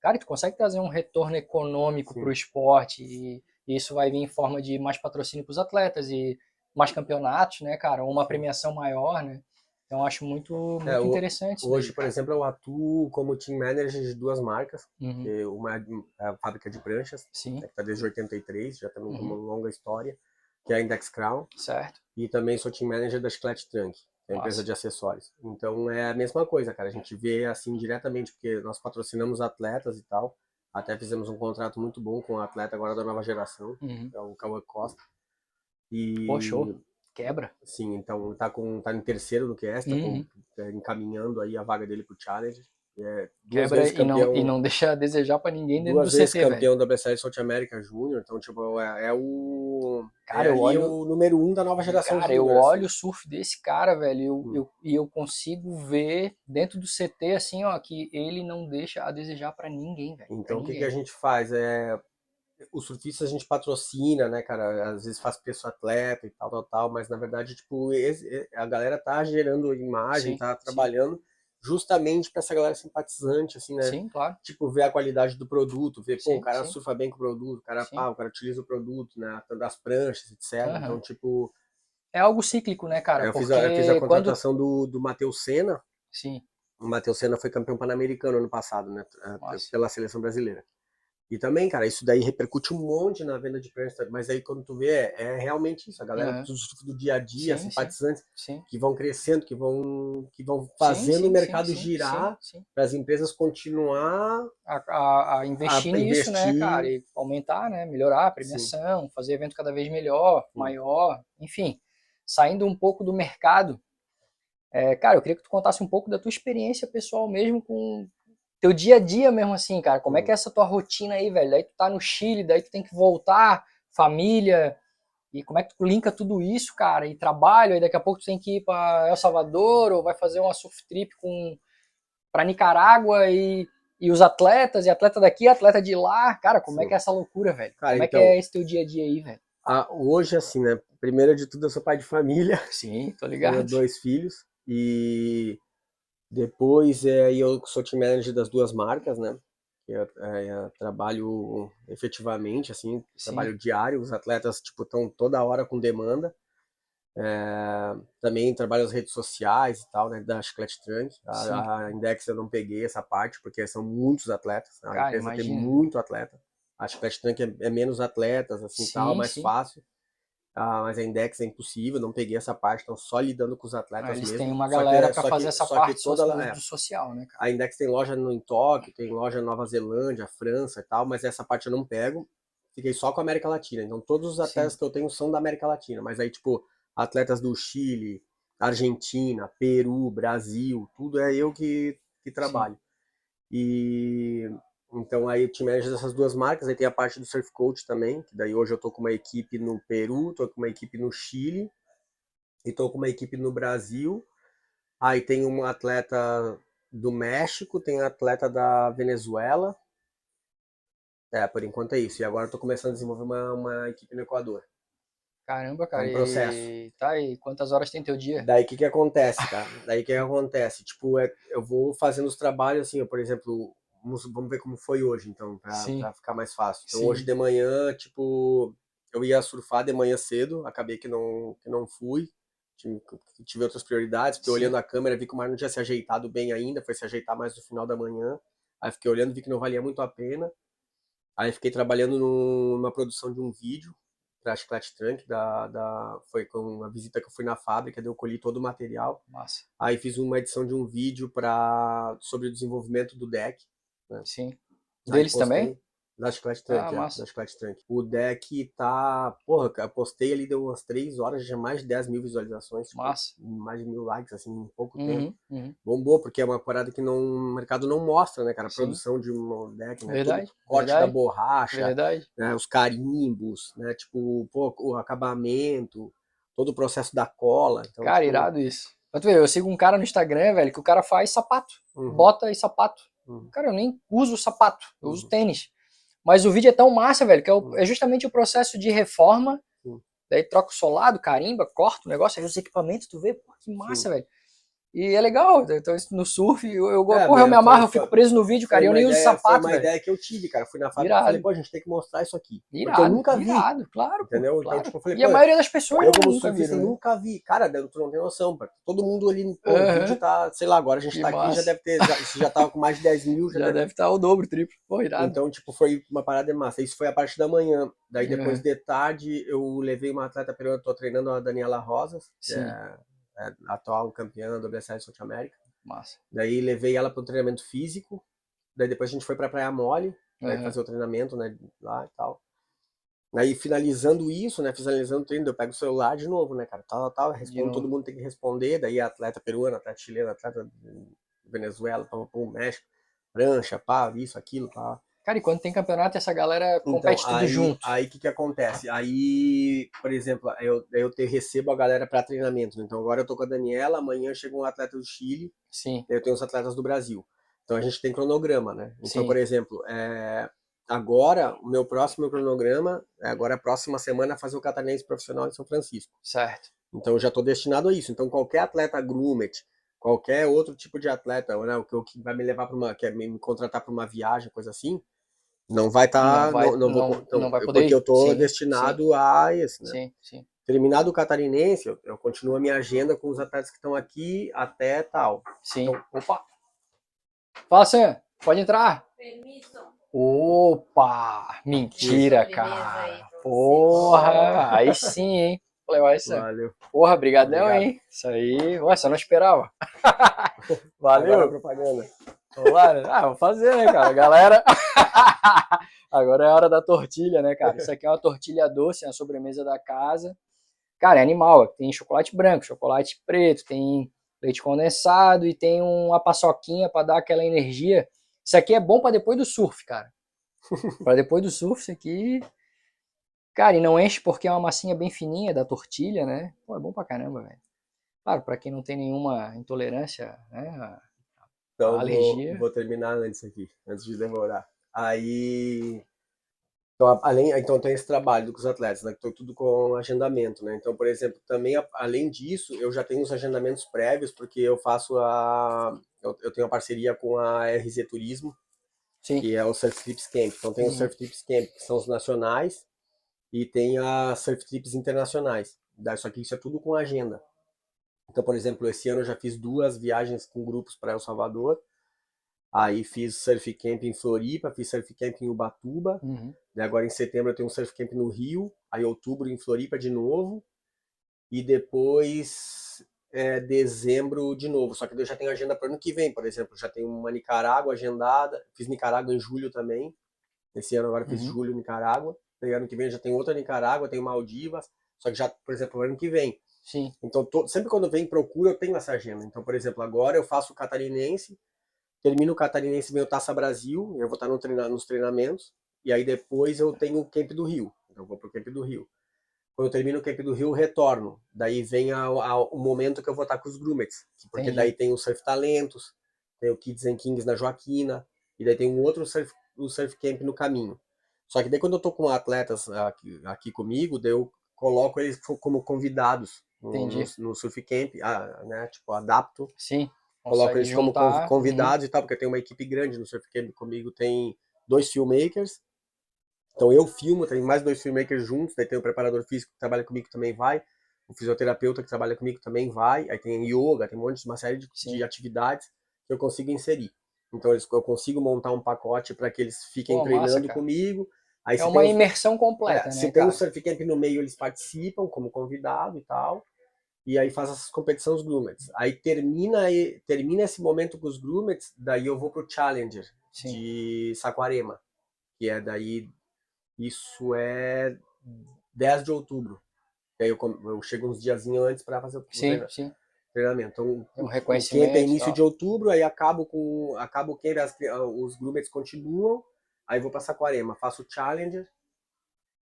Cara, tu consegue trazer um retorno econômico para o esporte e, e isso vai vir em forma de mais patrocínio para os atletas e mais campeonatos, né, cara? Uma premiação maior, né? Então, eu acho muito, muito É, interessante. Hoje, daí, por exemplo, eu atuo como team manager de duas marcas. Uhum, Uma é a fábrica de pranchas, Sim, né, que tá desde 83, já também tem uma Uhum. longa história, que é a Index Crown. certo. E também sou team manager da Chiclete Trunk, que é a empresa de acessórios. Então é a mesma coisa, cara. A gente vê assim diretamente, porque nós patrocinamos atletas e tal. Até fizemos um contrato muito bom com o atleta agora da nova geração, Uhum. que é o Cauã Costa. E Pô, show. Quebra. sim, então tá com tá em terceiro no QS, tá Uhum. com- é, encaminhando aí a vaga dele pro Challenge. É, Quebra e não, e não deixa a desejar pra ninguém dentro duas do vezes CT, velho. campeão da BCL South America Júnior, então tipo é, é o Cara, é eu olho- o número um da nova geração Cara, eu assim. olho o surf desse cara, velho, eu, Hum. eu- e eu consigo ver dentro do CT, assim, ó, que ele não deixa a desejar pra ninguém, velho. Então, o que, que a gente faz? É, os surfistas a gente patrocina, né, cara? Às vezes faz preço atleta e tal, tal, tal, mas na verdade, tipo, a galera tá gerando imagem, Sim, tá sim. trabalhando justamente pra essa galera simpatizante, assim, né? Sim, claro. Tipo, ver a qualidade do produto, ver, pô, Sim, o cara sim. surfa bem com o produto, o cara, Sim. pá, o cara utiliza o produto, né? Das pranchas, etc. Aham. Então, tipo, É algo cíclico, né, cara? eu, fiz a, eu fiz a quando... contratação do, do Matheus Senna. Sim, O Matheus Senna foi campeão pan-americano ano passado, né? eh, Massa. Pela seleção brasileira. E também, cara, isso daí repercute um monte na venda de prancha, mas aí quando tu vê, é, é realmente isso, a galera Uhum. do dia a dia, Sim, sim. simpatizantes, sim. que vão crescendo, que vão, que vão fazendo sim, o mercado girar para as empresas continuar A, a- a investir A nisso, né, cara? E aumentar, né? Melhorar a premiação, fazer evento cada vez melhor, maior, enfim. Saindo um pouco do mercado. É, cara, eu queria que tu contasse um pouco da tua experiência pessoal mesmo com teu dia a dia mesmo assim, cara. Como é que é essa tua rotina aí, velho? Daí tu tá no Chile, daí tu tem que voltar, família. E como é que tu linka tudo isso, cara? E trabalho, aí daqui a pouco tu tem que ir para El Salvador ou vai fazer uma surf trip com para Nicarágua e, e os atletas, e atleta daqui, atleta de lá. Cara, como é Sim. que é essa loucura, velho? Cara, como é então- que é esse teu dia a dia aí, velho? Ah, hoje, assim, né? Primeiro de tudo, eu sou pai de família, Sim, tô tenho ligado. dois filhos, e depois é, eu sou team manager das duas marcas, né? Que eu, é, eu trabalho efetivamente, assim, Sim. trabalho diário, os atletas, tipo, estão toda hora com demanda. É, também trabalho as redes sociais e tal, né, da Chiclete Trunk. A, a Index eu não peguei essa parte, porque são muitos atletas. A Cara, empresa tem imagina. muito atleta. A Chiclete Trunk é, é menos atletas, assim, Sim, tal, mais sim. fácil. Ah, mas a Index é impossível, não peguei essa parte, então só lidando com os atletas Eles mesmo. têm uma galera só pra fazer que- essa parte toda é. do social, né, cara? A Index tem loja no, em Tóquio, tem loja na Nova Zelândia, França e tal, mas essa parte eu não pego. Fiquei só com a América Latina. Então todos os Sim. atletas que eu tenho são da América Latina. Mas aí, tipo, atletas do Chile, Argentina, Peru, Brasil, tudo é eu que, que trabalho. E então aí eu te manager dessas duas marcas, aí tem a parte do surf coach também, que daí hoje eu tô com uma equipe no Peru, tô com uma equipe no Chile e tô com uma equipe no Brasil. Aí tem um atleta do México, tem um atleta da Venezuela. É, por enquanto é isso. E agora eu tô começando a desenvolver uma, uma equipe no Equador. Caramba, cara. um processo. E... Tá, e quantas horas tem teu dia? Daí o que que acontece, cara? Daí o que que acontece? Tipo, é, eu vou fazendo os trabalhos assim, ó, por exemplo, vamos, vamos ver como foi hoje, então, pra, pra ficar mais fácil. Então, Sim. hoje de manhã, tipo, eu ia surfar de manhã cedo, acabei que não, que não fui. Tive, tive outras prioridades, porque Sim. olhando a câmera, vi que o mar não tinha se ajeitado bem ainda, foi se ajeitar mais no final da manhã. Aí fiquei olhando, vi que não valia muito a pena. Aí fiquei trabalhando num- numa produção de um vídeo para a Chiclete Trunk, da, da, foi com a visita que eu fui na fábrica, eu colhi todo o material. Massa. Aí fiz uma edição de um vídeo para sobre o desenvolvimento do deck. Sim. Aí Deles também? Da Chiclete Trunk, Ah, é, massa. da Chiclete Trunk. O deck tá. Porra, eu postei ali, deu umas 3 horas, já mais de 10 mil visualizações. tipo, mais de mil likes, assim, em pouco tempo. Uhum, uhum. Bombou, porque é uma parada que não, o mercado não mostra, né, cara? A Sim. produção de um deck, né? Verdade, corte verdade. da borracha, Verdade. né, os carimbos, né? Tipo, pô, o acabamento, todo o processo da cola. Então, Cara, tipo, irado isso. Mas tu vê, eu sigo um cara no Instagram, velho, que o cara faz sapato. uhum, Bota e sapato. Uhum. Cara, eu nem uso sapato, eu Uhum. uso tênis. Mas o vídeo é tão massa, velho, que é, o- Uhum. é justamente o processo de reforma. Uhum. Daí troca o solado, carimba, corta o negócio, aí os equipamentos, tu vê, pô, que massa, velho. E é legal, então no surf, eu, eu, É, porra, eu me amarro, eu fico preso no vídeo, cara, e eu nem uso ideia- sapato, Foi uma velho. ideia que eu tive, cara. Fui na fábrica e falei, pô, a gente tem que mostrar isso aqui. Porque Irado, eu nunca vi. irado, claro, Entendeu? claro. Então, tipo, eu falei, e a maioria das pessoas eu como nunca viram, né? nunca vi. Cara, tu não tem noção. Todo mundo ali, pô, o vídeo tá, sei lá, agora a gente Que tá aqui, já massa. deve ter, já, isso já tava com mais de 10 mil, já, Já deve estar o dobro, triplo. Pô, irado. Então, tipo, foi uma parada massa. Isso foi a parte da manhã. Daí, depois Uhum. de tarde, eu levei uma atleta peruana, tô treinando a Daniela Rosas, Sim. é, é a atual campeã do WSL South América. Massa. Daí, levei ela para um treinamento físico. Daí, depois a gente foi pra Praia Mole, daí Uhum. fazer o treinamento, né, lá e tal. Daí, finalizando isso, né, finalizando o treino, eu pego o celular de novo, né, cara, tal, tal, respondo, todo mundo tem que responder. Daí, atleta peruana, atleta chilena, atleta de Venezuela, pá, México, prancha, pá, isso, aquilo, pá. Cara, e quando tem campeonato, essa galera compete tudo aí, junto. Aí o que que acontece? Aí, por exemplo, eu, eu te, recebo a galera para treinamento. né? Então agora eu tô com a Daniela, amanhã chega um atleta do Chile, Sim. eu tenho os atletas do Brasil. Então a gente tem cronograma, né? Então, Sim. por exemplo, é, agora o meu próximo cronograma, é agora a próxima semana fazer o catarinense profissional em São Francisco. Certo. Então eu já estou destinado a isso. Então qualquer atleta groomet, qualquer outro tipo de atleta, né, o que, o que vai me levar para uma, quer me contratar para uma viagem, coisa assim, não vai estar, Não vai- não, não, vou, não- então, não vai eu- poder porque ir. eu estou Sim, destinado a esse, né? Sim, sim. Terminado o catarinense, eu, eu continuo a minha agenda com os atletas que estão aqui até tal. Sim. Então, Opa! Fala, Sam. Pode entrar. Permisso. Opa! Mentira, aí cara. você. Porra! Aí sim, hein? Falei, vai, Sam. Valeu. Porra, brigadão, Obrigado. hein? Isso aí. Ué, você não esperava. Agora Valeu. propaganda. Vamos lá, né? Ah, vou fazer, né, cara? Galera. Agora é a hora da tortilha, né, cara? Isso aqui é uma tortilha doce, é a sobremesa da casa. Cara, é animal. Tem chocolate branco, chocolate preto, tem leite condensado e tem uma paçoquinha pra dar aquela energia. Isso aqui é bom pra depois do surf, cara. Pra depois do surf, isso aqui. Cara, e não enche porque é uma massinha bem fininha da tortilha, né? Pô, é bom pra caramba, velho. Claro, pra quem não tem nenhuma intolerância, né? Então, A alergia. Vou, vou terminar antes aqui, antes de demorar. Aí. Então, além, então tem esse trabalho com os atletas, né? tô tudo com agendamento, né? Então, por exemplo, também, além disso, eu já tenho os agendamentos prévios, porque eu faço a. Eu, eu tenho a parceria com a RZ Turismo, Sim. que é o Surf Trips Camp. Então, tem os Uhum. Surf Trips Camp, que são os nacionais, e tem a Surf Trips internacionais. Só que isso é tudo com agenda. Então, por exemplo, esse ano eu já fiz duas viagens com grupos para El Salvador. Aí fiz surf camp em Floripa, fiz surf camp em Ubatuba. Uhum. Daí agora em setembro eu tenho um surf camp no Rio. Aí outubro em Floripa de novo. E depois é, dezembro de novo. Só que eu já tenho agenda para ano que vem, por exemplo. Já tenho uma Nicarágua agendada. Fiz Nicarágua em julho também. Esse ano agora fiz Uhum. julho Nicarágua. Daí ano que vem já tenho outra Nicarágua, tenho Maldivas. Só que já, por exemplo, ano que vem. Sim. Então, to- sempre quando vem procura, eu tenho essa agenda. Então, por exemplo, agora eu faço o catarinense, termino o catarinense, o Taça Brasil, eu vou estar no treina- nos treinamentos, e aí depois eu tenho o Camp do Rio. Então, eu vou pro Camp do Rio. Quando eu termino o Camp do Rio, eu retorno. Daí vem a- a- o momento que eu vou estar com os Grumets, porque Entendi. daí tem o Surf Talentos, tem o Kids and Kings na Joaquina, e daí tem um outro surf, o surf Camp no caminho. Só que daí quando eu tô com atletas aqui, aqui comigo, daí eu coloco eles co- como convidados no, Entendi. no, no surf camp, ah, né? Tipo, adapto, Sim. coloco eles como juntar. conv- convidados e tal, porque tem uma equipe grande no surf camp comigo, tem dois filmmakers. Então eu filmo, tem mais dois filmmakers juntos, daí tem o preparador físico que trabalha comigo também vai, o fisioterapeuta que trabalha comigo também vai, aí tem yoga, tem um monte uma série de, Sim. de atividades que eu consigo inserir. Então eles, eu consigo montar um pacote para que eles fiquem Pô, massa, treinando cara. comigo. Aí É uma os- imersão completa, é, né, se tem cara? um surf camp no meio, eles participam como convidado e tal. E aí faz essas competições grumets. Aí termina, termina esse momento com os grumets, daí eu vou pro Challenger Sim. de Saquarema, que é daí, isso é 10 de outubro. E aí eu, eu chego uns diazinhos antes para fazer o sim, sim. treinamento. Então, um reconhecimento. O é início de outubro, aí acabo com. Acabo que os grumets continuam, aí vou para Saquarema, faço o Challenger,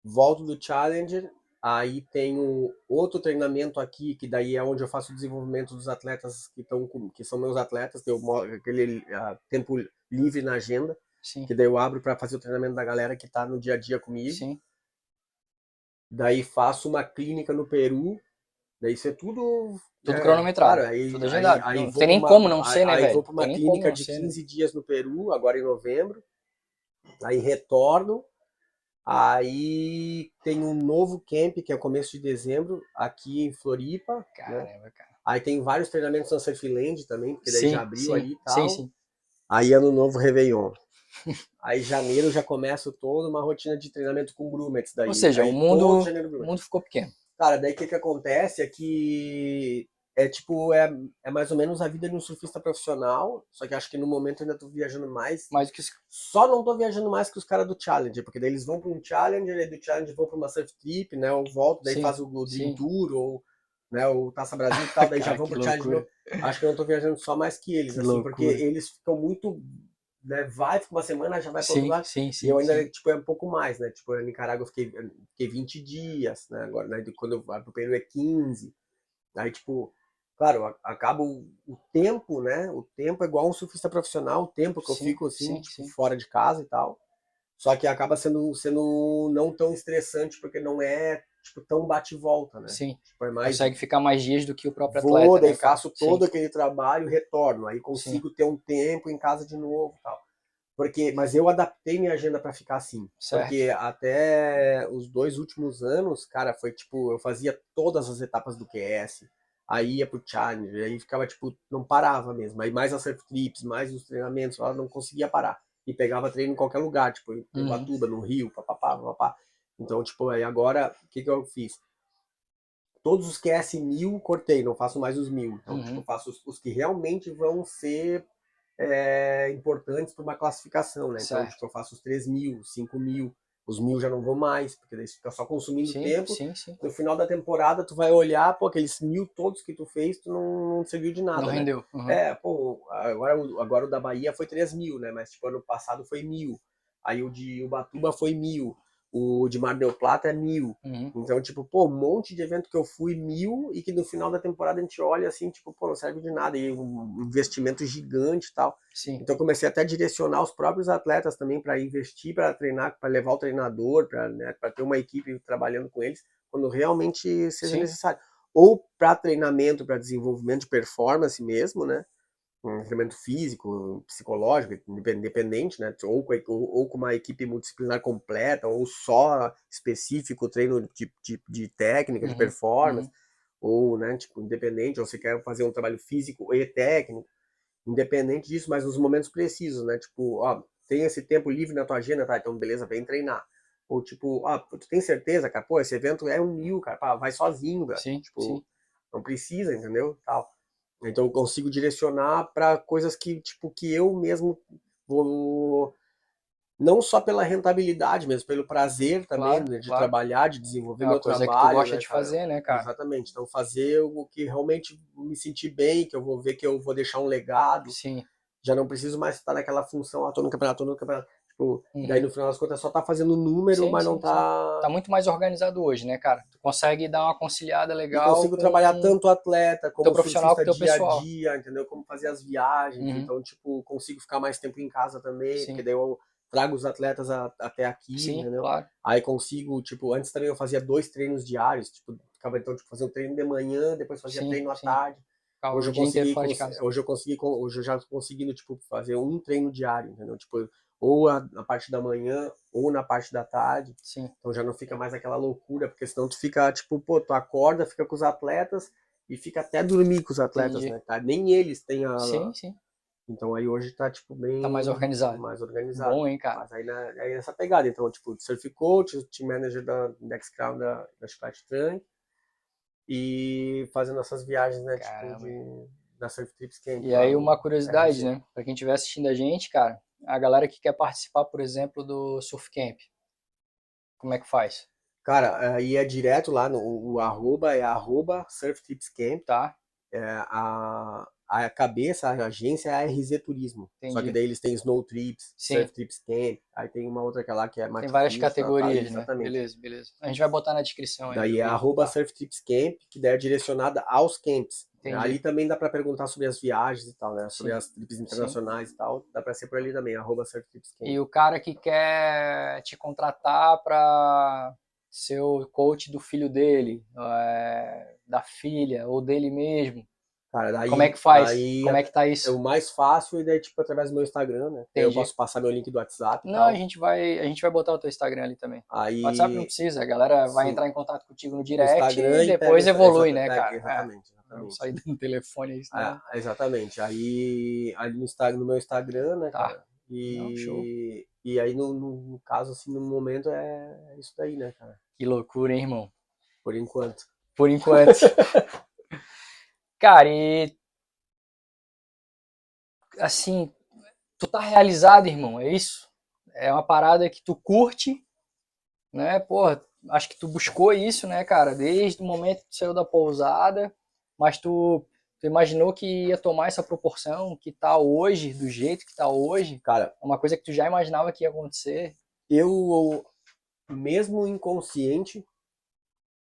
volto do Challenger, aí tenho outro treinamento aqui, que daí é onde eu faço o desenvolvimento dos atletas que estão que são meus atletas, que eu aquele uh, tempo livre na agenda, Sim. que daí eu abro para fazer o treinamento da galera que está no dia a dia comigo. Sim. Daí faço uma clínica no Peru. Daí isso é tudo. Tudo é, cronometrado. Claro, aí, tudo agendado. Aí, aí não tem nem uma, como não ser, né, aí, velho? Aí vou para uma clínica de 15 ser, né? dias no Peru, agora em novembro. Aí retorno. Aí tem um novo camp, que é o começo de dezembro, aqui em Floripa. Né? Caramba, né? cara. Aí tem vários treinamentos na Surfland também, porque daí sim, já abriu sim, ali e tal. Sim, sim. Aí ano novo Réveillon. Aí janeiro já começa toda uma rotina de treinamento com grumets daí. Ou seja, aí, o mundo, o mundo ficou pequeno. Cara, daí o que, que acontece é que é tipo, é, é mais ou menos a vida de um surfista profissional, só que acho que no momento eu ainda tô viajando mais. Mais que Só não tô viajando mais que os caras do Challenger, porque daí eles vão para um Challenger, e do Challenger vão para uma surf trip, né, ou voltam, daí sim, faz o, o Tour, ou né, o Taça Brasil e tal, daí já vão pro Challenger. Acho que eu não tô viajando só mais que eles, que assim, loucura. porque eles ficam muito né, vai, fica uma semana, já vai para outro lugar. Sim, sim, e eu ainda, sim. tipo, é um pouco mais, né? Tipo, na Nicarágua eu fiquei, fiquei 20 dias, né? Agora, né, quando eu vou pro Peru é 15. Aí, tipo, claro, acaba o, tempo, né? O tempo é igual um surfista profissional, o tempo que eu sim, fico, assim, sim, tipo, sim. fora de casa e tal. Só que acaba sendo, sendo não tão estressante, porque não é tipo, tão bate e volta, né? Sim. Tipo, é mais... Consegue ficar mais dias do que o próprio Vou, atleta. daí né, faço todo aquele trabalho, retorno. Aí consigo ter um tempo em casa de novo tal. Porque, mas eu adaptei minha agenda para ficar assim. Certo. Porque até os dois últimos anos, cara, foi tipo, eu fazia todas as etapas do QS, aí ia pro challenge, aí ficava tipo, não parava mesmo. Aí mais as surf trips, mais os treinamentos, ela não conseguia parar. E pegava treino em qualquer lugar, tipo, em Uhum. Ubatuba, no Rio, papapá, papapá. Então, tipo, aí agora, o que que eu fiz? Todos os QS mil cortei, não faço mais os mil. Então, Uhum. tipo, faço os, os que realmente vão ser é, importantes para uma classificação, né? Então, Certo. tipo, eu faço os 3 mil, 5 mil, os mil já não vão mais, porque daí você fica só consumindo Sim, tempo. sim, sim. No final da temporada, tu vai olhar, pô, aqueles mil todos que tu fez, tu não, não serviu de nada, Não né? rendeu. Uhum. É, pô, agora, o- agora o da Bahia foi 3 mil, né? Mas, tipo, ano passado foi mil. Aí o de Ubatuba foi mil. O de Mar del Plata é mil. Uhum. Então, tipo, pô, um monte de evento que eu fui mil e que no final da temporada a gente olha assim, tipo, pô, não serve de nada. E um investimento gigante e tal. Sim. Então, eu comecei até a direcionar os próprios atletas também para investir, para treinar, para levar o treinador, para né, pra ter uma equipe trabalhando com eles, quando realmente seja Sim. necessário. Ou para treinamento, para desenvolvimento de performance mesmo, né? Um treinamento físico, psicológico, independente, né? Ou, com- ou, ou com uma equipe multidisciplinar completa, ou só específico treino de, de, de técnica, de Uhum, performance, uhum. ou, né, tipo, independente, ou você quer fazer um trabalho físico e técnico, independente disso, mas nos momentos precisos, né? Tipo, ó, tem esse tempo livre na tua agenda, tá? Então, beleza, vem treinar. Ou tipo, ó, tu tem certeza, cara? Pô, esse evento é um mil, cara. Pá, vai sozinho, velho. Sim, Tipo, sim. não precisa, entendeu? Tal. Então eu consigo direcionar para coisas que, tipo, que eu mesmo vou não só pela rentabilidade mesmo, pelo prazer também Claro, né, de claro. trabalhar, de desenvolver É meu coisa que tu trabalho, gosta né, de cara? fazer, né, cara? Exatamente. Então fazer o que realmente me sentir bem, que eu vou ver que eu vou deixar um legado. Sim. Já não preciso mais estar naquela função, ah, tô no campeonato, tô no campeonato. Tipo, Uhum. daí no final das contas só tá fazendo número, Sim, mas não sim, tá. Tá muito mais organizado hoje, né, cara? Tu consegue dar uma conciliada legal. consigo com- trabalhar tanto atleta como profissional com teu dia pessoal. a dia, entendeu? Como fazer as viagens. Uhum. Então, tipo, consigo ficar mais tempo em casa também, Sim. porque daí eu trago os atletas a- até aqui, Sim, entendeu? claro. Aí consigo, tipo, antes também eu fazia dois treinos diários, tipo, ficava então, tipo, fazia um treino de manhã, depois fazia Sim, treino à sim. tarde. Hoje eu consegui, hoje eu consegui, con- hoje eu já conseguindo, tipo, fazer um treino diário, entendeu? Tipo, ou a- na parte da manhã, ou na parte da tarde. Sim. Então já não fica mais aquela loucura, porque senão tu fica, tipo, pô, tu acorda, fica com os atletas e fica até dormir com os atletas, Entendi. né? Tá? Nem eles têm a. Sim, sim. Então aí hoje tá, tipo, bem. Tá mais organizado. Mais organizado. Bom, hein, cara? Mas aí, na, aí nessa pegada, então, tipo, surf coach, team manager da Next Crown da, da Chiclete Trunk e fazendo essas viagens, né, tipo, Caramba. de, da Surf Trips Camp. E aí uma curiosidade, RG. né? Pra quem estiver assistindo a gente, cara, a galera que quer participar, por exemplo, do Surf Camp, como é que faz? Cara, aí é direto lá no o arroba, é arroba Surf Trips Camp. Tá, É, a, a cabeça, a agência é a RZ Turismo. Só Entendi. que daí eles têm Snow Trips, Sim. Surf Trips Camp, aí tem uma outra que é lá que é tem várias Matista, tá, categorias, né? exatamente. Beleza, beleza. A gente vai botar na descrição aí. Daí é arroba Surf Trips Camp, que daí é direcionada aos camps. Entendi. Ali também dá pra perguntar sobre as viagens e tal, né? Sobre Sim. as trips internacionais e tal. Dá pra ser por ali também, arroba Surf Trips Camp. E o cara que quer te contratar para ser o coach do filho dele, é, da filha ou dele mesmo, Cara, daí, como é que faz? Aí Como é que tá é isso? o mais fácil e daí, tipo, através do meu Instagram, né? Eu Entendi. posso passar meu link do WhatsApp Não, tal. a gente vai, a gente vai botar o teu Instagram ali também. Aí... WhatsApp não precisa, a galera vai Sim. entrar em contato contigo no direct Instagram e depois pega- evolui, né, cara? É, Exatamente, sair dando telefone aí, senão... É, exatamente. Aí, ali no, Instagram, no meu Instagram, né, Tá. cara? E, Não, e aí, no, no, no caso, assim, no momento é isso daí, né, cara? Que loucura, hein, irmão? Por enquanto. Por enquanto. Cara, e. Assim, tu tá realizado, irmão, é isso? É uma parada que tu curte, né? Porra, acho que tu buscou isso, né, cara? Desde o momento que tu saiu da pousada, mas tu, tu imaginou que ia tomar essa proporção que tá hoje, do jeito que tá hoje? Cara, É uma coisa que tu já imaginava que ia acontecer? eu, mesmo inconsciente,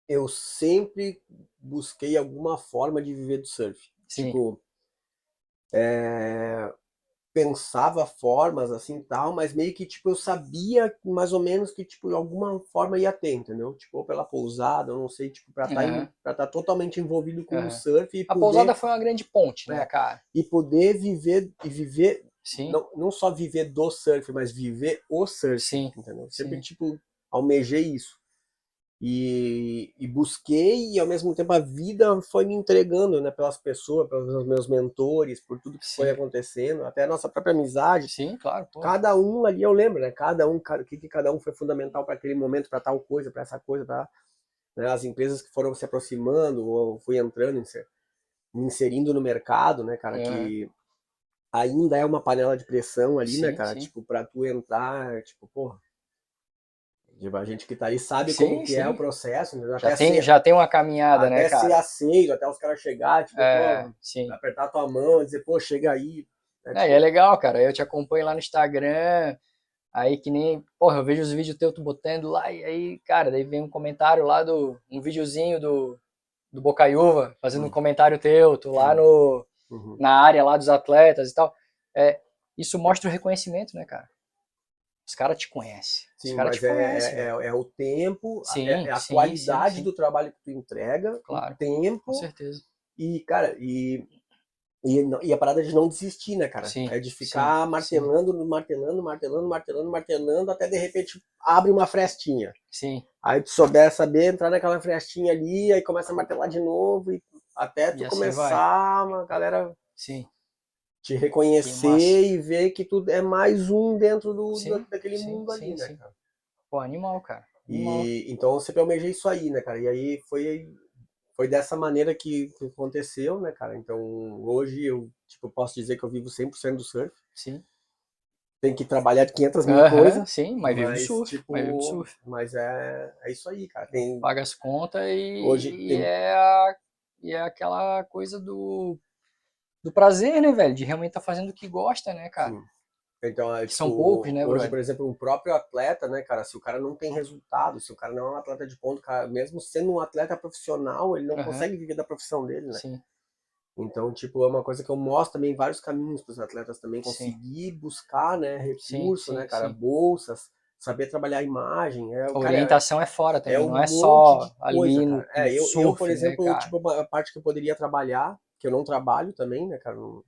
eu sempre busquei alguma forma de viver do surf. Sim. Tipo, é, pensava formas assim tal, mas meio que tipo eu sabia mais ou menos que tipo alguma forma ia ter, entendeu? Tipo, ou pela pousada, eu não sei, tipo, para estar para estar totalmente envolvido com Aham. o surf e A poder, pousada foi uma grande ponte, né, É. cara? e poder viver e viver Sim. não, não só viver do surf, mas viver o surf, Sim. entendeu? Sempre Sim. tipo almejei isso. E, e busquei e ao mesmo tempo a vida foi me entregando, né, pelas pessoas, pelos meus mentores, por tudo que foi Sim. acontecendo, até a nossa própria amizade. Sim, claro. pô. Cada um ali, eu lembro, né? Cada um, o que, que cada um foi fundamental para aquele momento, para tal coisa, para essa coisa, para as empresas que foram se aproximando, ou fui entrando, me inserindo no mercado, né, cara? É. Que ainda é uma panela de pressão ali, né, Sim, cara? sim. Tipo, para tu entrar, tipo, porra. Tipo, A gente que tá aí sabe Sim, como que é sim. o processo, entendeu? Já até tem, ser, já tem uma caminhada, até né, ser cara? aceito, até os caras chegar, tipo, É, pô, sim. apertar tua mão e dizer, pô, chega aí. né, É, e é legal, cara. Eu te acompanho lá no Instagram. Aí que nem, porra, eu vejo os vídeos teus tu botando lá, e aí, cara, daí vem um comentário lá do. Um videozinho do, do Bocaiúva, fazendo um Hum. comentário teu, tu lá no, Uhum. na área lá dos atletas e tal. É, isso mostra o reconhecimento, né, cara? Os caras te conhecem. Os Sim, caras mas te é, conhecem. é, é o tempo, a- Sim, é, é a sim, qualidade sim, do trabalho que tu entrega, Claro. o tempo, Com certeza. e, cara, e, e, e a parada de não desistir, né, cara? Sim, é de ficar martelando, martelando, martelando, martelando, martelando, até de repente abre uma frestinha. Sim. Aí tu souber saber entrar naquela frestinha ali, aí começa a martelar de novo, e até tu E assim começar uma galera Sim. Te reconhecer e ver que tu é mais um dentro do, Sim, da- daquele sim, mundo ali, né, cara? Pô, animal, cara. Animal. E então eu sempre almejei isso aí, né, cara? E aí foi foi dessa maneira que, que aconteceu, né, cara? Então hoje eu tipo posso dizer que eu vivo 100% do surf. Sim. Tem que trabalhar de 500 mil Aham, coisas. sim, mas vive do surf. tipo, Mas vive do surf. mas é, é isso aí, cara. Tem, Paga as contas e, Hoje e tem- é, a- e é aquela coisa do, do prazer, né, velho? De realmente estar fazendo o que gosta, né, cara? Sim. Então, é, Que são tipo, poucos, né, Hoje, brother? por exemplo, um próprio atleta, né, cara, se o cara não tem resultado, se o cara não é um atleta de ponto, cara, mesmo sendo um atleta profissional, ele não Aham. consegue viver da profissão dele, né? Sim, Então, tipo, é uma coisa que eu mostro também vários caminhos para os atletas também Sim. conseguir buscar, né, recurso, sim, né, cara, sim. bolsas, saber trabalhar a imagem. É, a o cara, orientação é fora também, é um não é só de ali coisa, no. É, eu, surf, eu, por exemplo, né, tipo, uma parte que eu poderia trabalhar, que eu não trabalho também, né, cara, não-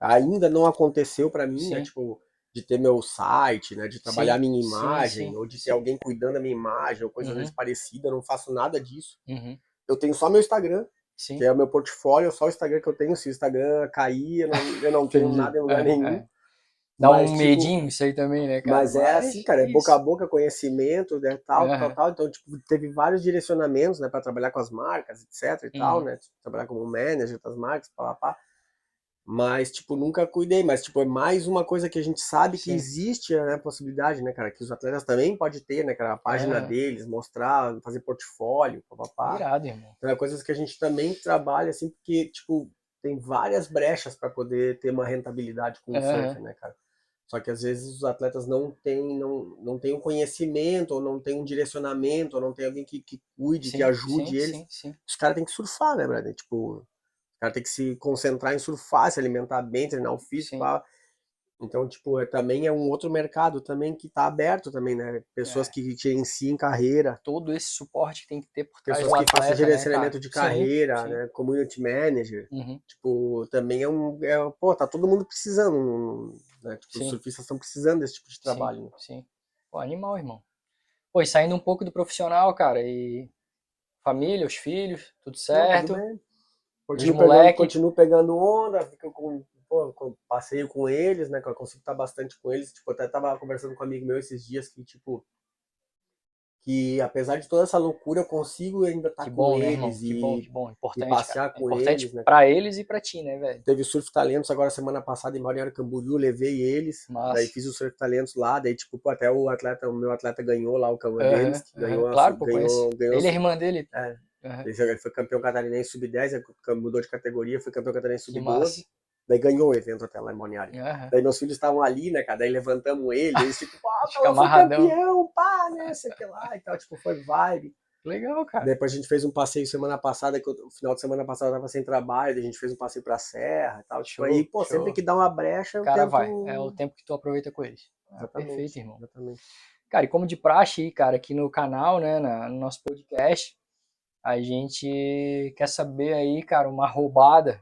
ainda não aconteceu para mim, né, Sim. tipo, de ter meu site, né, de trabalhar Sim, minha imagem, sim, ou de ter alguém cuidando da minha imagem, ou coisa Uhum. parecida, eu não faço nada disso. Uhum, Eu tenho só meu Instagram, Sim. que é o meu portfólio, só o Instagram que eu tenho. Se o Instagram cair, eu não, eu não tenho nada em lugar É, nenhum. é. Dá Mas, um tipo, medinho isso aí também, né, cara? Mas é assim, cara, é isso. boca a boca, conhecimento, né, tal, Aham. tal, tal. Então, tipo, teve vários direcionamentos, né, para trabalhar com as marcas, etc e tal, Uhum. né, trabalhar como manager das marcas, pá, pá, pá. Mas, tipo, nunca cuidei. Mas, tipo, é mais uma coisa que a gente sabe que Sim. existe né, a possibilidade, né, cara? Que os atletas também podem ter, né, cara? A página É. deles, mostrar, fazer portfólio, papapá. Irado, irmão. Então, é coisas que a gente também trabalha, assim, porque, tipo, tem várias brechas para poder ter uma rentabilidade com o É. surf, né, cara? Só que às vezes os atletas não têm, não, não têm um conhecimento, ou não têm um direcionamento, ou não tem alguém que, que cuide, Sim, que ajude sim, eles. Sim, sim. Os caras têm que surfar, né, brother? Tipo, os caras têm que se concentrar em surfar, se alimentar bem, treinar o físico. Pá. Então, tipo, é, também é um outro mercado também que tá aberto também, né? Pessoas É. que gerenciem carreira, Todo esse suporte que tem que ter por trás pessoas que façam né, gerenciamento cara? de Sim, carreira, sim. né? Community manager. Uhum. Tipo, também é um. É, pô, tá todo mundo precisando, né? Tipo, os Sim. surfistas estão precisando desse tipo de Sim, trabalho. né? Sim. Pô, animal, irmão. Pô, e saindo um pouco do profissional, cara, e família, os filhos, tudo Não, certo. tudo bem. Continuo, moleque. pegando, continuo pegando onda, fico com, pô, com- passeio com eles, né? Que eu consigo estar bastante com eles. Tipo, até tava conversando com um amigo meu esses dias que, tipo, que apesar de toda essa loucura, eu consigo ainda estar com bom, né, eles Que e bom, que bom. Importante, passear cara. com Importante eles, né, pra eles e pra ti, né, velho? Teve Surf Talentos agora semana passada em Balneário Camboriú, levei eles. Massa. Daí fiz o Surf Talentos lá, daí tipo, pô, até o atleta, o meu atleta ganhou lá o cama Aham, deles, que aham. ganhou, a Claro, pô, ganhou, ganhou Ele é irmã dele. é, Aham. ele foi- campeão catarinense sub-10, aí mudou de categoria, foi campeão catarinense Que sub-12, massa. Daí ganhou o evento até lá em Balneário. Aham. Daí meus filhos estavam ali, né, cara, daí levantamos ele, eles tipo, ah, Fica eu fui campeão, pá, né, sei que lá, e tal, tipo, foi vibe. Legal, cara. Depois a gente fez um passeio semana passada, que no final de semana passada eu tava sem trabalho, daí a gente fez um passeio pra serra e tal. Tipo, Show, aí, pô, show. sempre que dá uma brecha, O cara tento... vai. É o tempo que tu aproveita com eles. Ah, Exatamente, perfeito, irmão. Exatamente. Cara, e como de praxe aí, cara, aqui no canal, né, na- no nosso podcast, a gente quer saber aí, cara, uma roubada,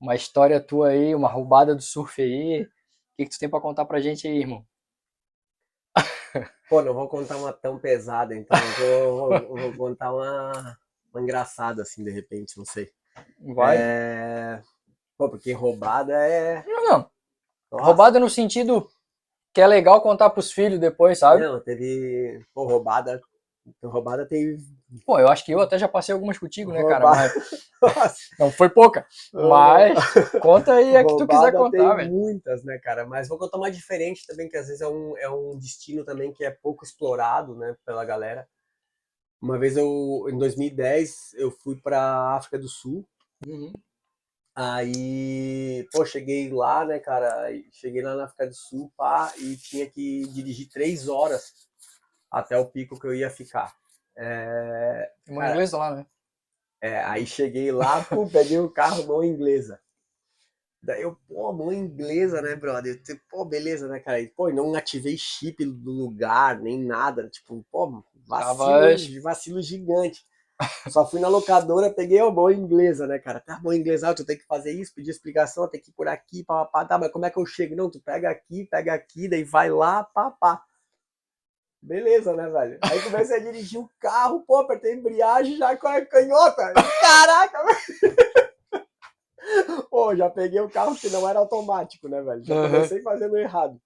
uma história tua aí, uma roubada do surf aí. O que, que tu tem pra contar pra gente aí, irmão? Pô, não vou contar uma tão pesada, então eu vou, eu vou contar uma, uma engraçada, assim, de repente, não sei. Vai. É... Pô, porque roubada é... Não, não. Nossa, Roubada no sentido que é legal contar pros filhos depois, sabe? Não, teve... Pô, roubada... Roubada tem... Pô, eu acho que eu até já passei algumas contigo, né, cara? Roubada. Mas Nossa, não foi pouca. Mas conta aí a que tu quiser contar, velho. muitas, né, cara? Mas vou contar uma diferente também, que às vezes é um, é um destino também que é pouco explorado, né, pela galera. Uma vez eu, em 2010, eu fui pra África do Sul, Uhum. Aí, pô, cheguei lá, né, cara? Cheguei lá na África do Sul, pá, e tinha que dirigir três horas até o pico que eu ia ficar. É, Uma Cara, inglesa lá, né? é, aí cheguei lá, pô, peguei o carro, mão inglesa. Daí eu, pô, mão inglesa, né, brother? Eu, Pô, beleza, né, cara? E, Pô, não ativei chip do lugar, nem nada. Tipo, pô, vacilo, Tava- vacilo gigante. Só fui na locadora, peguei a mão inglesa, né, cara? Tá, mão inglesa, ah, tu tem que fazer isso, pedir explicação, tem que ir por aqui, pá, pá, pá. Tá, mas como é que eu chego? Não, tu pega aqui, pega aqui, daí vai lá, pá, pá. Beleza, né, velho? Aí comecei a dirigir o carro, pô, apertei a embreagem já com a canhota. Caraca, velho! Pô, já peguei o carro que não era automático, né, velho? Já Aham. comecei fazendo errado.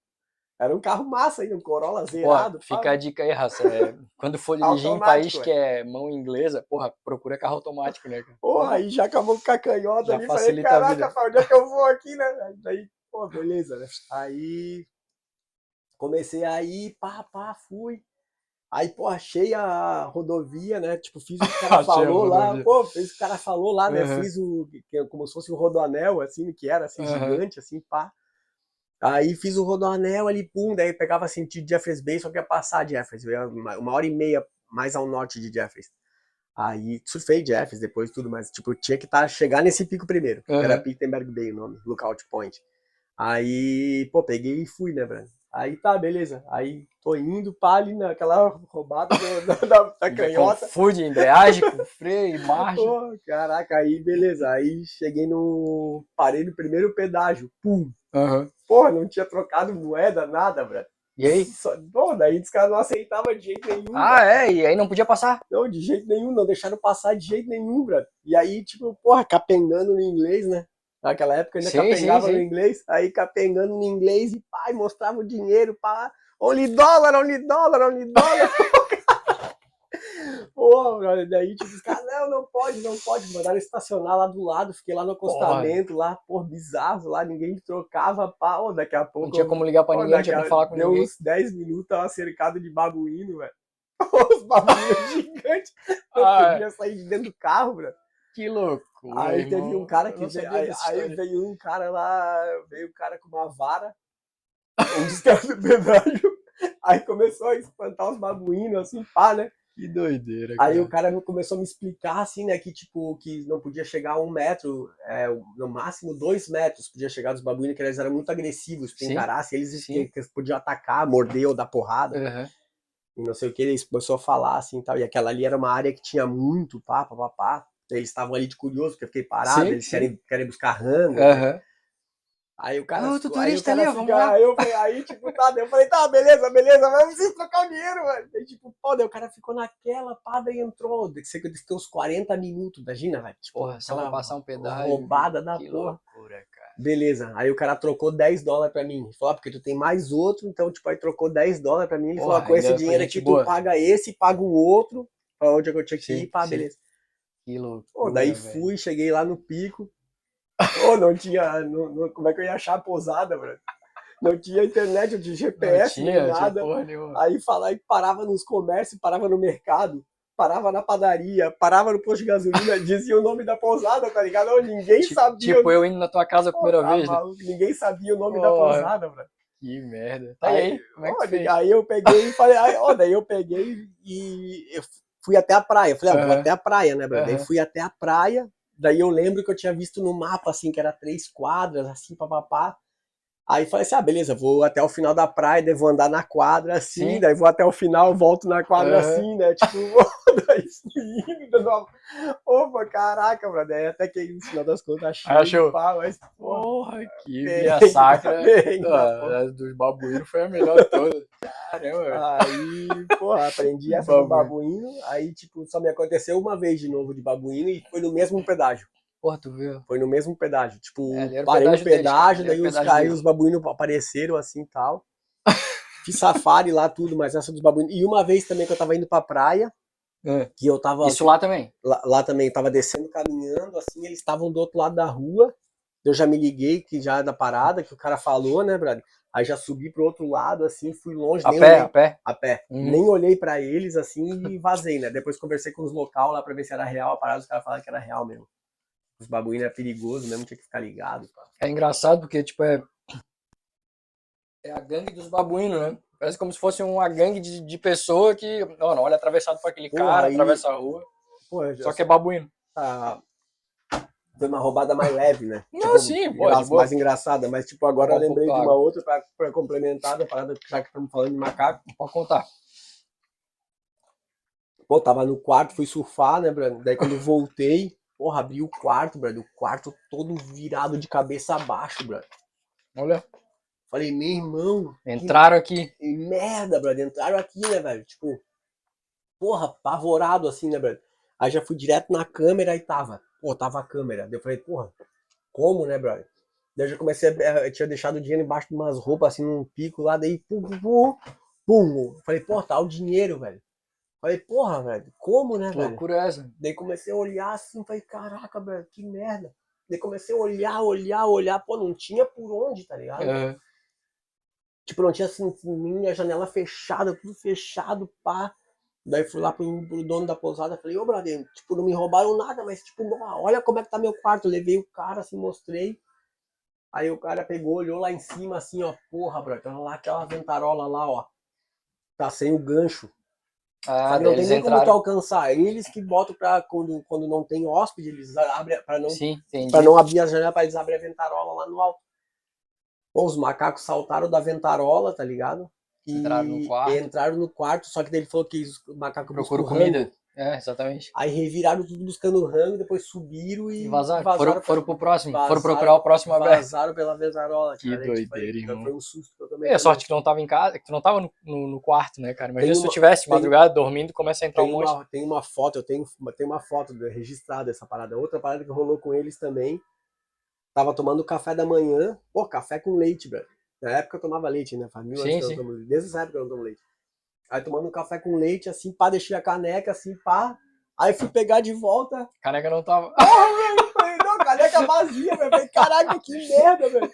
Era um carro massa ainda, um Corolla Pô, zerado. pá. fica a dica aí, raça. é, quando for dirigir em Automático, país ué. que é mão inglesa, porra, procura carro automático, né, cara? Porra, aí já acabou com a canhota Já ali. Falei, facilita a caraca, vida." pra onde é que eu vou aqui, né? Daí, pô, beleza, né? Aí comecei a ir, pá, pá, fui. Aí, pô, achei a rodovia, né? Tipo, fiz o que o cara falou lá. Pô, fez o o cara falou lá, né? Uhum. Fiz o. que é Como se fosse um rodoanel, assim, que era assim, Uhum. gigante, assim, pá. Aí fiz o rodoanel ali, pum, daí pegava sentido de Jeffreys Bay, só que ia passar ia uma, hora e meia mais ao norte de Jeffreys. Aí surfei Jeffreys depois tudo, mas tipo, tinha que tá, chegar nesse pico primeiro. que Era Uhum. Pittenberg Bay o nome, Lookout Point. Aí, pô, peguei e fui, né, Brando? Aí tá, beleza. Aí tô indo, pá, ali naquela roubada da, da, da canhota. Confunde embreagem com freio, marcha. Pô, caraca, aí beleza. Aí cheguei no. Parei no primeiro pedágio. Pum! Aham. Porra, não tinha trocado moeda, nada, Brando. E aí? Só, pô, daí os caras não aceitavam de jeito nenhum. Ah, é? E aí não podia passar? Não, de jeito nenhum, não deixaram passar de jeito nenhum, brother. E aí, tipo, porra, capengando no inglês, né? Naquela época ainda Sim, capengava sim, no sim. inglês, aí capengando no inglês e pai, mostrava o dinheiro, pá, only dólar, only dólar, only dólar. Pô, brother, daí tipo, os caras, não, não pode, não pode. Mandaram estacionar lá do lado, fiquei lá no acostamento, lá, pô, bizarro, lá, ninguém trocava pau, daqui a pouco. Não tinha como ligar pra ninguém, não tinha como falar com deu ninguém. uns 10 minutos, tava cercado de babuíno, velho. Os babuínos gigantes. Não Ah, podia sair de dentro do carro, bro. Que loucura. Aí teve irmão. um cara que veio, aí, aí veio um cara lá, veio um cara com uma vara, um descarga do pedágio, aí começou a espantar os babuínos, assim, pá, né? Que doideira. Aí cara. o cara me- começou a me explicar, assim, né, que, tipo, que não podia chegar a um metro, é, no máximo dois metros podia chegar dos babuínos, que eles eram muito agressivos, tem caraça, eles que, eles podiam atacar, morder ou dar porrada, e não sei o que, eles começou a falar, assim, tal, e aquela ali era uma área que tinha muito pá, pá, pá, pá. Eles estavam ali de curioso, porque eu fiquei parado, Sim, eles sim. querem, querem buscar rango, Aham. Aí o cara. Ô, ficou- tutorista aí o cara ali, vamos lá. Aí, eu, aí, tipo, tá, eu falei, tá, beleza, beleza, mas não precisa trocar o dinheiro, mano. Aí, tipo, pô, daí o cara ficou naquela, pá, daí entrou. Que eu fiquei uns 40 minutos, imagina, velho. Tipo, Porra, só pra passar um pedágio. roubada da que porra. loucura, cara. Beleza. Aí o cara trocou 10 dólares pra mim. Ele falou, ah, porque tu tem mais outro, então, tipo, aí trocou 10 dólares pra mim. Ele falou, Porra, ah, com esse dinheiro aqui, tu paga esse, paga o outro, pra onde eu tinha que Sim, ir, pá, sim. beleza. Que loucura. Pô, daí velho. fui, cheguei lá no pico. Pô, não tinha. não- não- como é que eu ia achar a pousada, mano? Não tinha internet, não tinha Não GPS, tinha, nem tinha nada. nenhuma. Aí falar que parava nos comércios, parava no mercado, parava na padaria, parava no posto de gasolina, dizia o nome da pousada, tá ligado? Não, ninguém Tipo, sabia. tipo eu indo na tua casa a Pô, primeira tá vez. né? Ninguém sabia o nome da pousada, mano. Que merda. Tá aí, como é que ó? Aí eu peguei e falei, aí, ó, daí eu peguei e eu fui até a praia. Falei, ah, vou até a praia, né, brother? Daí fui até a praia, daí eu lembro que eu tinha visto no mapa, assim, que era três quadras, assim, papapá. Aí falei assim, ah, beleza, vou até o final da praia, daí vou andar na quadra, assim, Sim. daí vou até o final, volto na quadra, Aham. assim, né, tipo, daí indo, dando uma... Opa, caraca, brother, aí até que no final das contas achei, Achou? pá, mas, porra, que Bem, via sacra. bem, Ah, dos babuínos foi a melhor de todas. Caramba. Aí, porra, aprendi essa do Babuíno. babuíno. Aí, tipo, só me aconteceu uma vez de novo de babuíno e foi no mesmo pedágio. Porra, tu viu? Foi no mesmo pedágio. Tipo, É, parei no pedágio deles, cara, pedágio, era daí os, pedágio aí deles. os babuínos apareceram assim e tal. Fiz safari lá, tudo, mas essa dos babuínos. E uma vez também que eu tava indo pra praia, É. que eu tava. Isso lá também. Lá, lá também, eu tava descendo, caminhando, assim, eles estavam do outro lado da rua. Eu já me liguei que já da parada, que o cara falou, né, brother? Aí já subi pro outro lado, assim, fui longe, A nem pé, olhei- a pé. a pé. Uhum. Nem olhei pra eles assim e vazei, né? Depois conversei com os local lá pra ver se era real a parada, os caras falaram que era real mesmo. Os babuínos era perigoso mesmo, tinha que ficar ligado. pá. É engraçado porque, tipo, é. É a gangue dos babuínos, né? Parece como se fosse uma gangue de, de pessoa que. Não, não, olha atravessado por aquele Porra, cara, aí- atravessa a rua. Pô, eu Só que é babuíno. ah, foi uma roubada mais leve, né? Não, sim, pô, de boa. mais engraçada, mas tipo, agora eu lembrei de claro. uma outra pra, pra complementar da parada, já que estamos falando de macaco. Pode contar. Pô, tava no quarto, fui surfar, né, Brando? Daí quando voltei, porra, abri o quarto, Brando, o quarto todo virado de cabeça abaixo, Brando. Olha. Falei, meu irmão, que Entraram aqui. E merda, brother. Entraram aqui, né, velho? Tipo, porra, apavorado assim, né, brother? Aí já fui direto na câmera e tava. Pô, tava a câmera. Daí eu falei, porra, como, né, brother? Daí eu já comecei a. Eu tinha deixado o dinheiro embaixo de umas roupas, assim, num pico lá, daí, pum, pum, pum. pum. Falei, porra, tá o dinheiro, velho. Falei, porra, velho, como, né, velho? loucura é? Daí comecei a olhar assim, falei, caraca, velho, que merda. Daí comecei a olhar, olhar, olhar, pô, não tinha por onde, tá ligado? É. Tipo, não tinha assim, minha janela fechada, tudo fechado, pá. Daí fui lá pro, pro dono da pousada, falei, ô brother, tipo, não me roubaram nada, mas tipo, olha como é que tá meu quarto. Eu levei o cara, assim, mostrei. Aí o cara pegou, olhou lá em cima, assim, ó, porra, brother, lá aquela ventarola lá, ó. Tá sem o gancho. Ah, Sabe, não tem nem como tu entraram. alcançar. Eles que botam pra quando, quando não tem hóspede, eles abrem, pra não Sim. Pra não abrir a janela, pra eles abrirem a ventarola lá no alto. Pô, os macacos saltaram da ventarola, tá ligado? E Entraram no quarto. entraram no quarto, só que ele falou que os macacos Procuro buscam rango. comida. É, exatamente. Aí reviraram tudo buscando rango, depois subiram e, E vazaram. vazaram foram, pra- foram pro próximo. foram vazaram- procurar o próximo aberto. vazaram pela ventarola. Que cara. Aí, tipo, doideira, irmão. Foi um susto que eu também É, sorte que tu não tava em casa, que tu não tava no, no, no quarto, né, cara? Imagina Tem se tu uma- tivesse de tem- madrugada dormindo, começa a entrar um Tem monte. uma, tem uma foto, eu tenho, tem uma foto de- registrada dessa parada. Outra parada que rolou com eles também. Tava tomando café da manhã. Pô, café com leite, velho. Na época eu tomava leite, né? Faz mil Sim, anos que eu tomo leite. Desde essa época eu não tomo leite. Aí tomando um café com leite, assim, pá, deixei a caneca, assim, pá. Aí fui pegar de volta. A caneca não tava. Ah, não, caneca vazia, velho. Caraca, que merda, velho.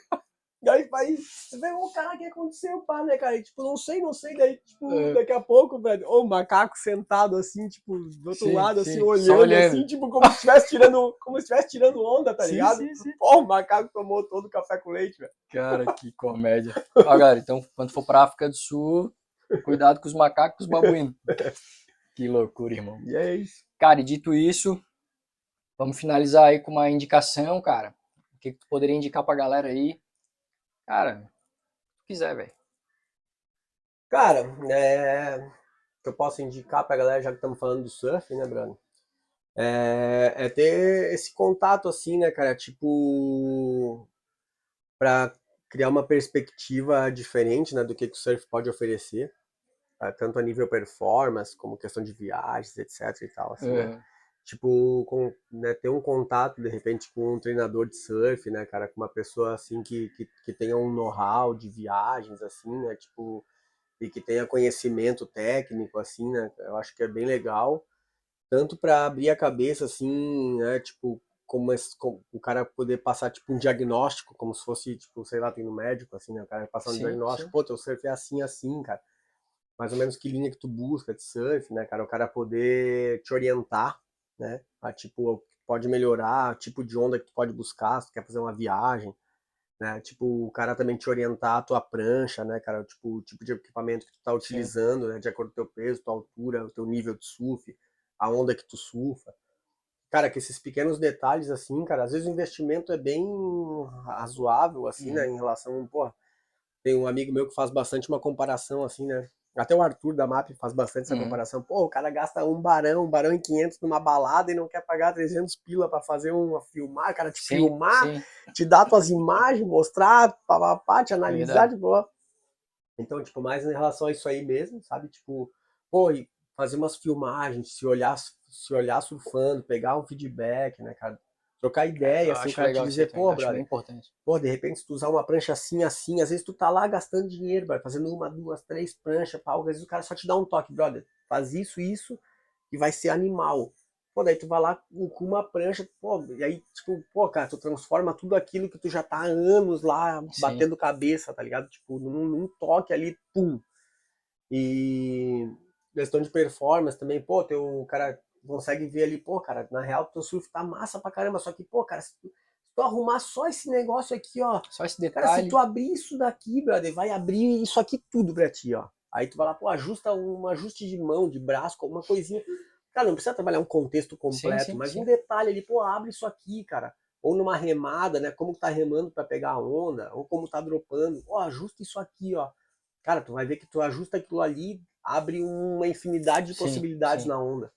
E aí, aí você vê, ô, cara, o que aconteceu, pá, né, cara? E, tipo, não sei, não sei. Daí, tipo, É. daqui a pouco, velho, o macaco sentado assim, tipo, do outro Sim, lado, sim, assim, olhando, olhando. assim, tipo, como se estivesse tirando, como se estivesse tirando onda, tá Sim, ligado? sim, sim. Pô, o macaco tomou todo o café com leite, velho. Cara, que comédia. Ó, galera, então, quando for pra África do Sul, cuidado com os macacos e os babuínos. Que loucura, irmão. E é isso. Cara, e dito isso, vamos finalizar aí com uma indicação, cara. O que, que tu poderia indicar pra galera aí? Cara, se tu quiser, velho. Cara, é, que eu posso indicar pra galera, já que estamos falando do surf, né, Bruno? É, é ter esse contato assim, né, cara? Tipo, pra criar uma perspectiva diferente, né, do que, que o surf pode oferecer, tá? tanto a nível performance, como questão de viagens, etc e tal, assim, né? tipo, com, né, ter um contato, de repente, com um treinador de surf, né, cara, com uma pessoa, assim, que, que, que tenha um know-how de viagens, assim, né, tipo, e que tenha conhecimento técnico, assim, né, eu acho que é bem legal, tanto para abrir a cabeça, assim, né, tipo, como, esse, como o cara poder passar, tipo, um diagnóstico, como se fosse, tipo, sei lá, tem no médico, assim, né, o cara passar um Sim, diagnóstico, sim. pô, teu surf é assim, assim, cara, mais ou menos que linha que tu busca de surf, né, cara, o cara poder te orientar, né? A, tipo, pode melhorar, tipo de onda que tu pode buscar, se tu quer fazer uma viagem, né? Tipo, o cara também te orientar a tua prancha, né, cara? Tipo, o tipo de equipamento que tu tá utilizando, né? De acordo com o teu peso, tua altura, o teu nível de surf, a onda que tu surfa. Cara, que esses pequenos detalhes, assim, cara, às vezes o investimento é bem razoável, assim, né? Em relação, pô, tem um amigo meu que faz bastante uma comparação, assim, né? Até o Arthur da MAP faz bastante essa Uhum. comparação. Pô, o cara gasta um barão, um barão em 500 numa balada e não quer pagar 300 pila pra fazer uma filmar, cara, te Sim, filmar, sim. te dar tuas imagens, mostrar, papapá, te analisar verdade. de boa. Então, tipo, mais em relação a isso aí mesmo, sabe? Tipo, pô, e fazer umas filmagens, se olhar, se olhar surfando, pegar um feedback, né, cara? Trocar ideia, Eu assim, cara te legal dizer, pô, brother, importante. Pô, de repente, se tu usar uma prancha assim, assim, às vezes tu tá lá gastando dinheiro, brother, fazendo uma, duas, três pranchas, pau, às vezes o cara só te dá um toque, brother, faz isso, isso, e vai ser animal. Pô, daí tu vai lá com com uma prancha, pô, e aí, tipo, pô, cara, tu transforma tudo aquilo que tu já tá há anos lá Sim. batendo cabeça, tá ligado? Tipo, num, num toque ali, pum. E questão de performance também, pô, teu cara consegue ver ali, pô, cara, na real teu surf tá massa pra caramba, só que, pô, cara, se tu, se tu arrumar só esse negócio aqui, ó, Só esse Cara, se detalhe. tu abrir isso daqui, brother, vai abrir isso aqui tudo pra ti, ó. Aí tu vai lá, pô, ajusta um ajuste de mão, de braço, alguma coisinha. Cara, não precisa trabalhar um contexto completo, sim, mas sim. um detalhe ali, pô, abre isso aqui, cara. Ou numa remada, né? Como tá remando pra pegar a onda, ou como tá dropando. Ó, ajusta isso aqui, ó. Cara, tu vai ver que tu ajusta aquilo ali, abre uma infinidade de Sim, possibilidades sim. na onda.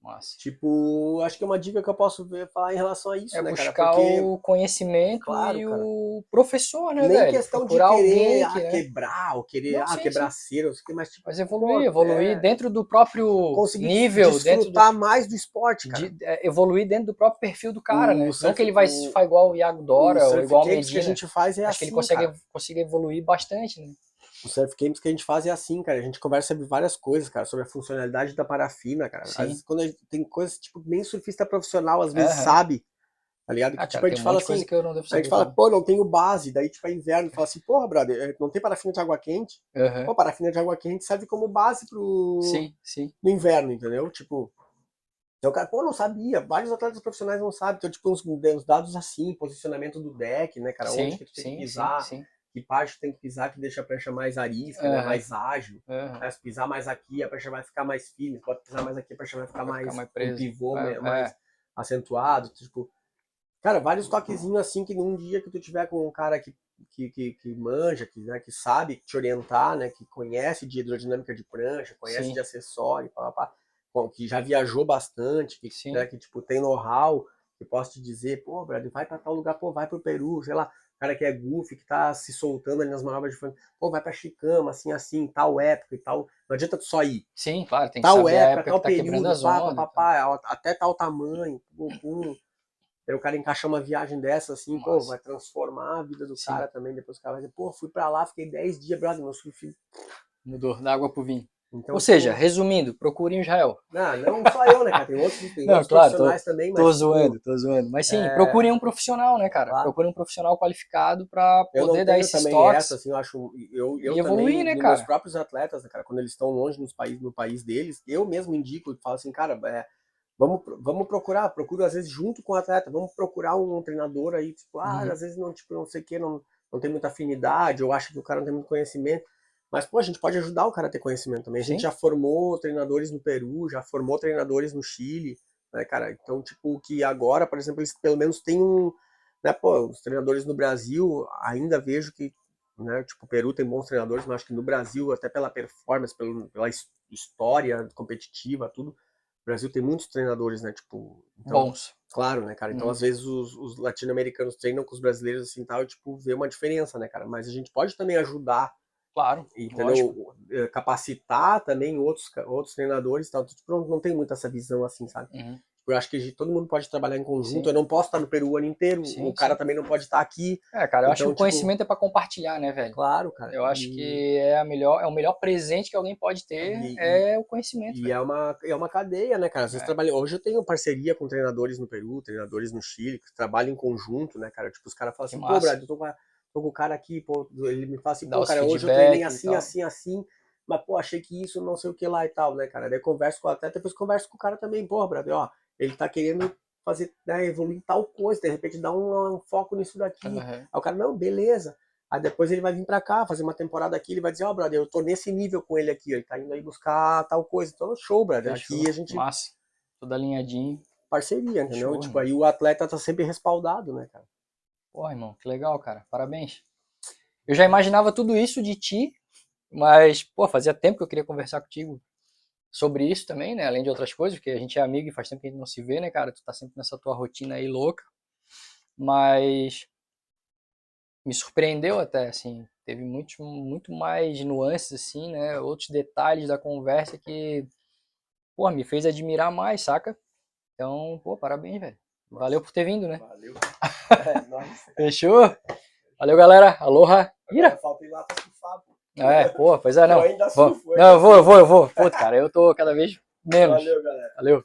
Massa. Tipo, acho que é uma dica que eu posso ver, falar em relação a isso, É né, buscar cara? Porque o conhecimento Claro, e cara. o professor, né, nem velho? questão de Procurar querer alguém ah, né, quevoluir, ou querer Não, ah, sim, quebrar cera, não sei o que, mas tipo, Mas evoluir, pô, evoluir é, dentro do próprio conseguir nível, dentro do, desfrutar mais do esporte, cara. de- é, evoluir dentro do próprio perfil do cara, O né? Não surf- que ele vai o- igual o Iago Dora o ou igual o games que a Medina. gente faz é Acho assim, que ele consegue, cara. consegue evoluir bastante, né? O surf games que a gente faz é assim, cara. A gente conversa sobre várias coisas, cara, sobre a funcionalidade da parafina, cara. Às Sim. vezes, quando a gente, tem coisas, tipo, nem surfista profissional às vezes Aham. sabe, tá ligado? Que, Ah, tipo, cara, a gente fala assim, que eu não devo a gente fala, pô, não tenho base, daí, tipo, é inverno, fala assim, porra, brother, é, não tem parafina de água quente. Aham. Pô, parafina de água quente serve como base pro, Sim, sim. no inverno, entendeu? Tipo, então o cara, pô, não sabia, vários atletas profissionais não sabem, então, tipo, uns, uns dados assim, posicionamento do deck, né, cara, onde sim, que tu tem sim, que pisar, sim, sim. Que parte tem que pisar que deixa a prancha mais arisca, né, Aham. mais ágil, né, se pisar mais aqui, a prancha vai ficar mais firme, se pode pisar mais aqui, a prancha vai ficar Vai mais, ficar mais um pivô É, né, mais é. acentuado, tipo, cara, vários toquezinhos assim que num dia que tu tiver com um cara que que, que, que manja, que, né, que sabe te orientar, né, que conhece de hidrodinâmica de prancha, conhece Sim. de acessório, pá, pá, pá, que já viajou bastante, que, né, que tipo, tem know-how, que posso te dizer, pô, brother, vai pra tal lugar, pô, vai pro Peru, sei lá, cara que é goofy, que tá se soltando ali nas manobras de frente, pô, vai pra Chicama, assim, assim, tal época e tal, não adianta tu só ir, Sim, claro, tem que tal saber época, época tal tá período, pá, pá, ondas. pá, pá, até tal tamanho, pum, o cara encaixar uma viagem dessa, assim, pô, Massa. vai transformar a vida do Sim. cara também. Depois o cara vai dizer, pô, fui pra lá, fiquei 10 dias, brother, meu surf Mudou da água pro vinho. Então, Ou seja, resumindo, procure em Israel. Não, não só eu, né, cara? Tem outros, tem não, outros claro, profissionais tô, também. Mas, tô tipo, zoando, tô zoando. Mas sim, é... procure um profissional, né, cara? Claro. Procure um profissional qualificado para poder dar esses também toques. Essa, assim, eu acho, eu, eu e evoluir, também, né, cara? Meus próprios atletas, né, cara, quando eles estão longe nos país, no país deles, eu mesmo indico e falo assim, cara, é, vamos, vamos procurar, procuro às vezes junto com o atleta, vamos procurar um, um treinador aí, tipo, ah, uhum. às vezes não, tipo, não sei o que, não, não tem muita afinidade, ou acha que o cara não tem muito conhecimento. Mas, pô, a gente pode ajudar o cara a ter conhecimento também. A gente Sim. já formou treinadores no Peru, já formou treinadores no Chile, né, cara? Então, tipo, que agora, por exemplo, eles pelo menos têm um. Né, pô, os treinadores no Brasil, ainda vejo que, né, tipo, o Peru tem bons treinadores, mas acho que no Brasil, até pela performance, pela, pela história competitiva, tudo, o Brasil tem muitos treinadores, né, tipo. Então, bons. Claro, né, cara? Então, hum. às vezes, os, os latino-americanos treinam com os brasileiros assim tal, e, tipo, vê uma diferença, né, cara? Mas a gente pode também ajudar Claro. Entendeu? Eh, capacitar também outros, outros treinadores tal. Tipo, não, tem muito essa visão assim, sabe? Uhum. Eu acho que todo mundo pode trabalhar em conjunto. Sim. Eu não posso estar no Peru o ano inteiro. Sim, o cara sim. também não pode estar aqui. É, cara, eu então, acho que o tipo... conhecimento é para compartilhar, né, velho? Claro, cara. Eu acho que é, a melhor, é o melhor presente que alguém pode ter e, é o conhecimento. E é uma, é uma cadeia, né, cara? É. Hoje eu tenho parceria com treinadores no Peru, treinadores no Chile, que trabalham em conjunto, né, cara? Tipo, os caras falam assim, pô, Brad, eu tô com a tô com o cara aqui, pô, ele me fala assim, pô, cara, hoje eu treinei assim, assim, assim, mas, pô, achei que isso, não sei o que lá e tal, né, cara? Daí converso com o atleta, depois converso com o cara também, pô, brother, ó, ele tá querendo fazer, né, evoluir tal coisa, de repente dar um, um foco nisso daqui. Uhum. Aí o cara, não, beleza. Aí depois ele vai vir para cá, fazer uma temporada aqui, ele vai dizer, ó, oh, brother, eu tô nesse nível com ele aqui, ele tá indo aí buscar tal coisa. Então, show, brother. aqui show. a gente. Massa. Tudo alinhadinho. Parceria, entendeu? Show, tipo, aí o atleta tá sempre respaldado, né, cara? Pô, irmão, que legal, cara. Parabéns. Eu já imaginava tudo isso de ti, mas, pô, fazia tempo que eu queria conversar contigo sobre isso também, né? Além de outras coisas, porque a gente é amigo e faz tempo que a gente não se vê, né, cara? Tu tá sempre nessa tua rotina aí louca. Mas me surpreendeu até, assim. Teve muito, muito mais nuances, assim, né? Outros detalhes da conversa que, pô, me fez admirar mais, saca? Então, pô, parabéns, velho. Valeu por ter vindo, né? Valeu. É, Fechou? Valeu, galera. Aloha. Ira. Falta ir lá pra surfar. É, pô, pois é, não. Eu ainda surfo. Não, eu vou, eu vou, eu vou. Pô, cara, eu tô cada vez menos. Valeu, galera. Valeu.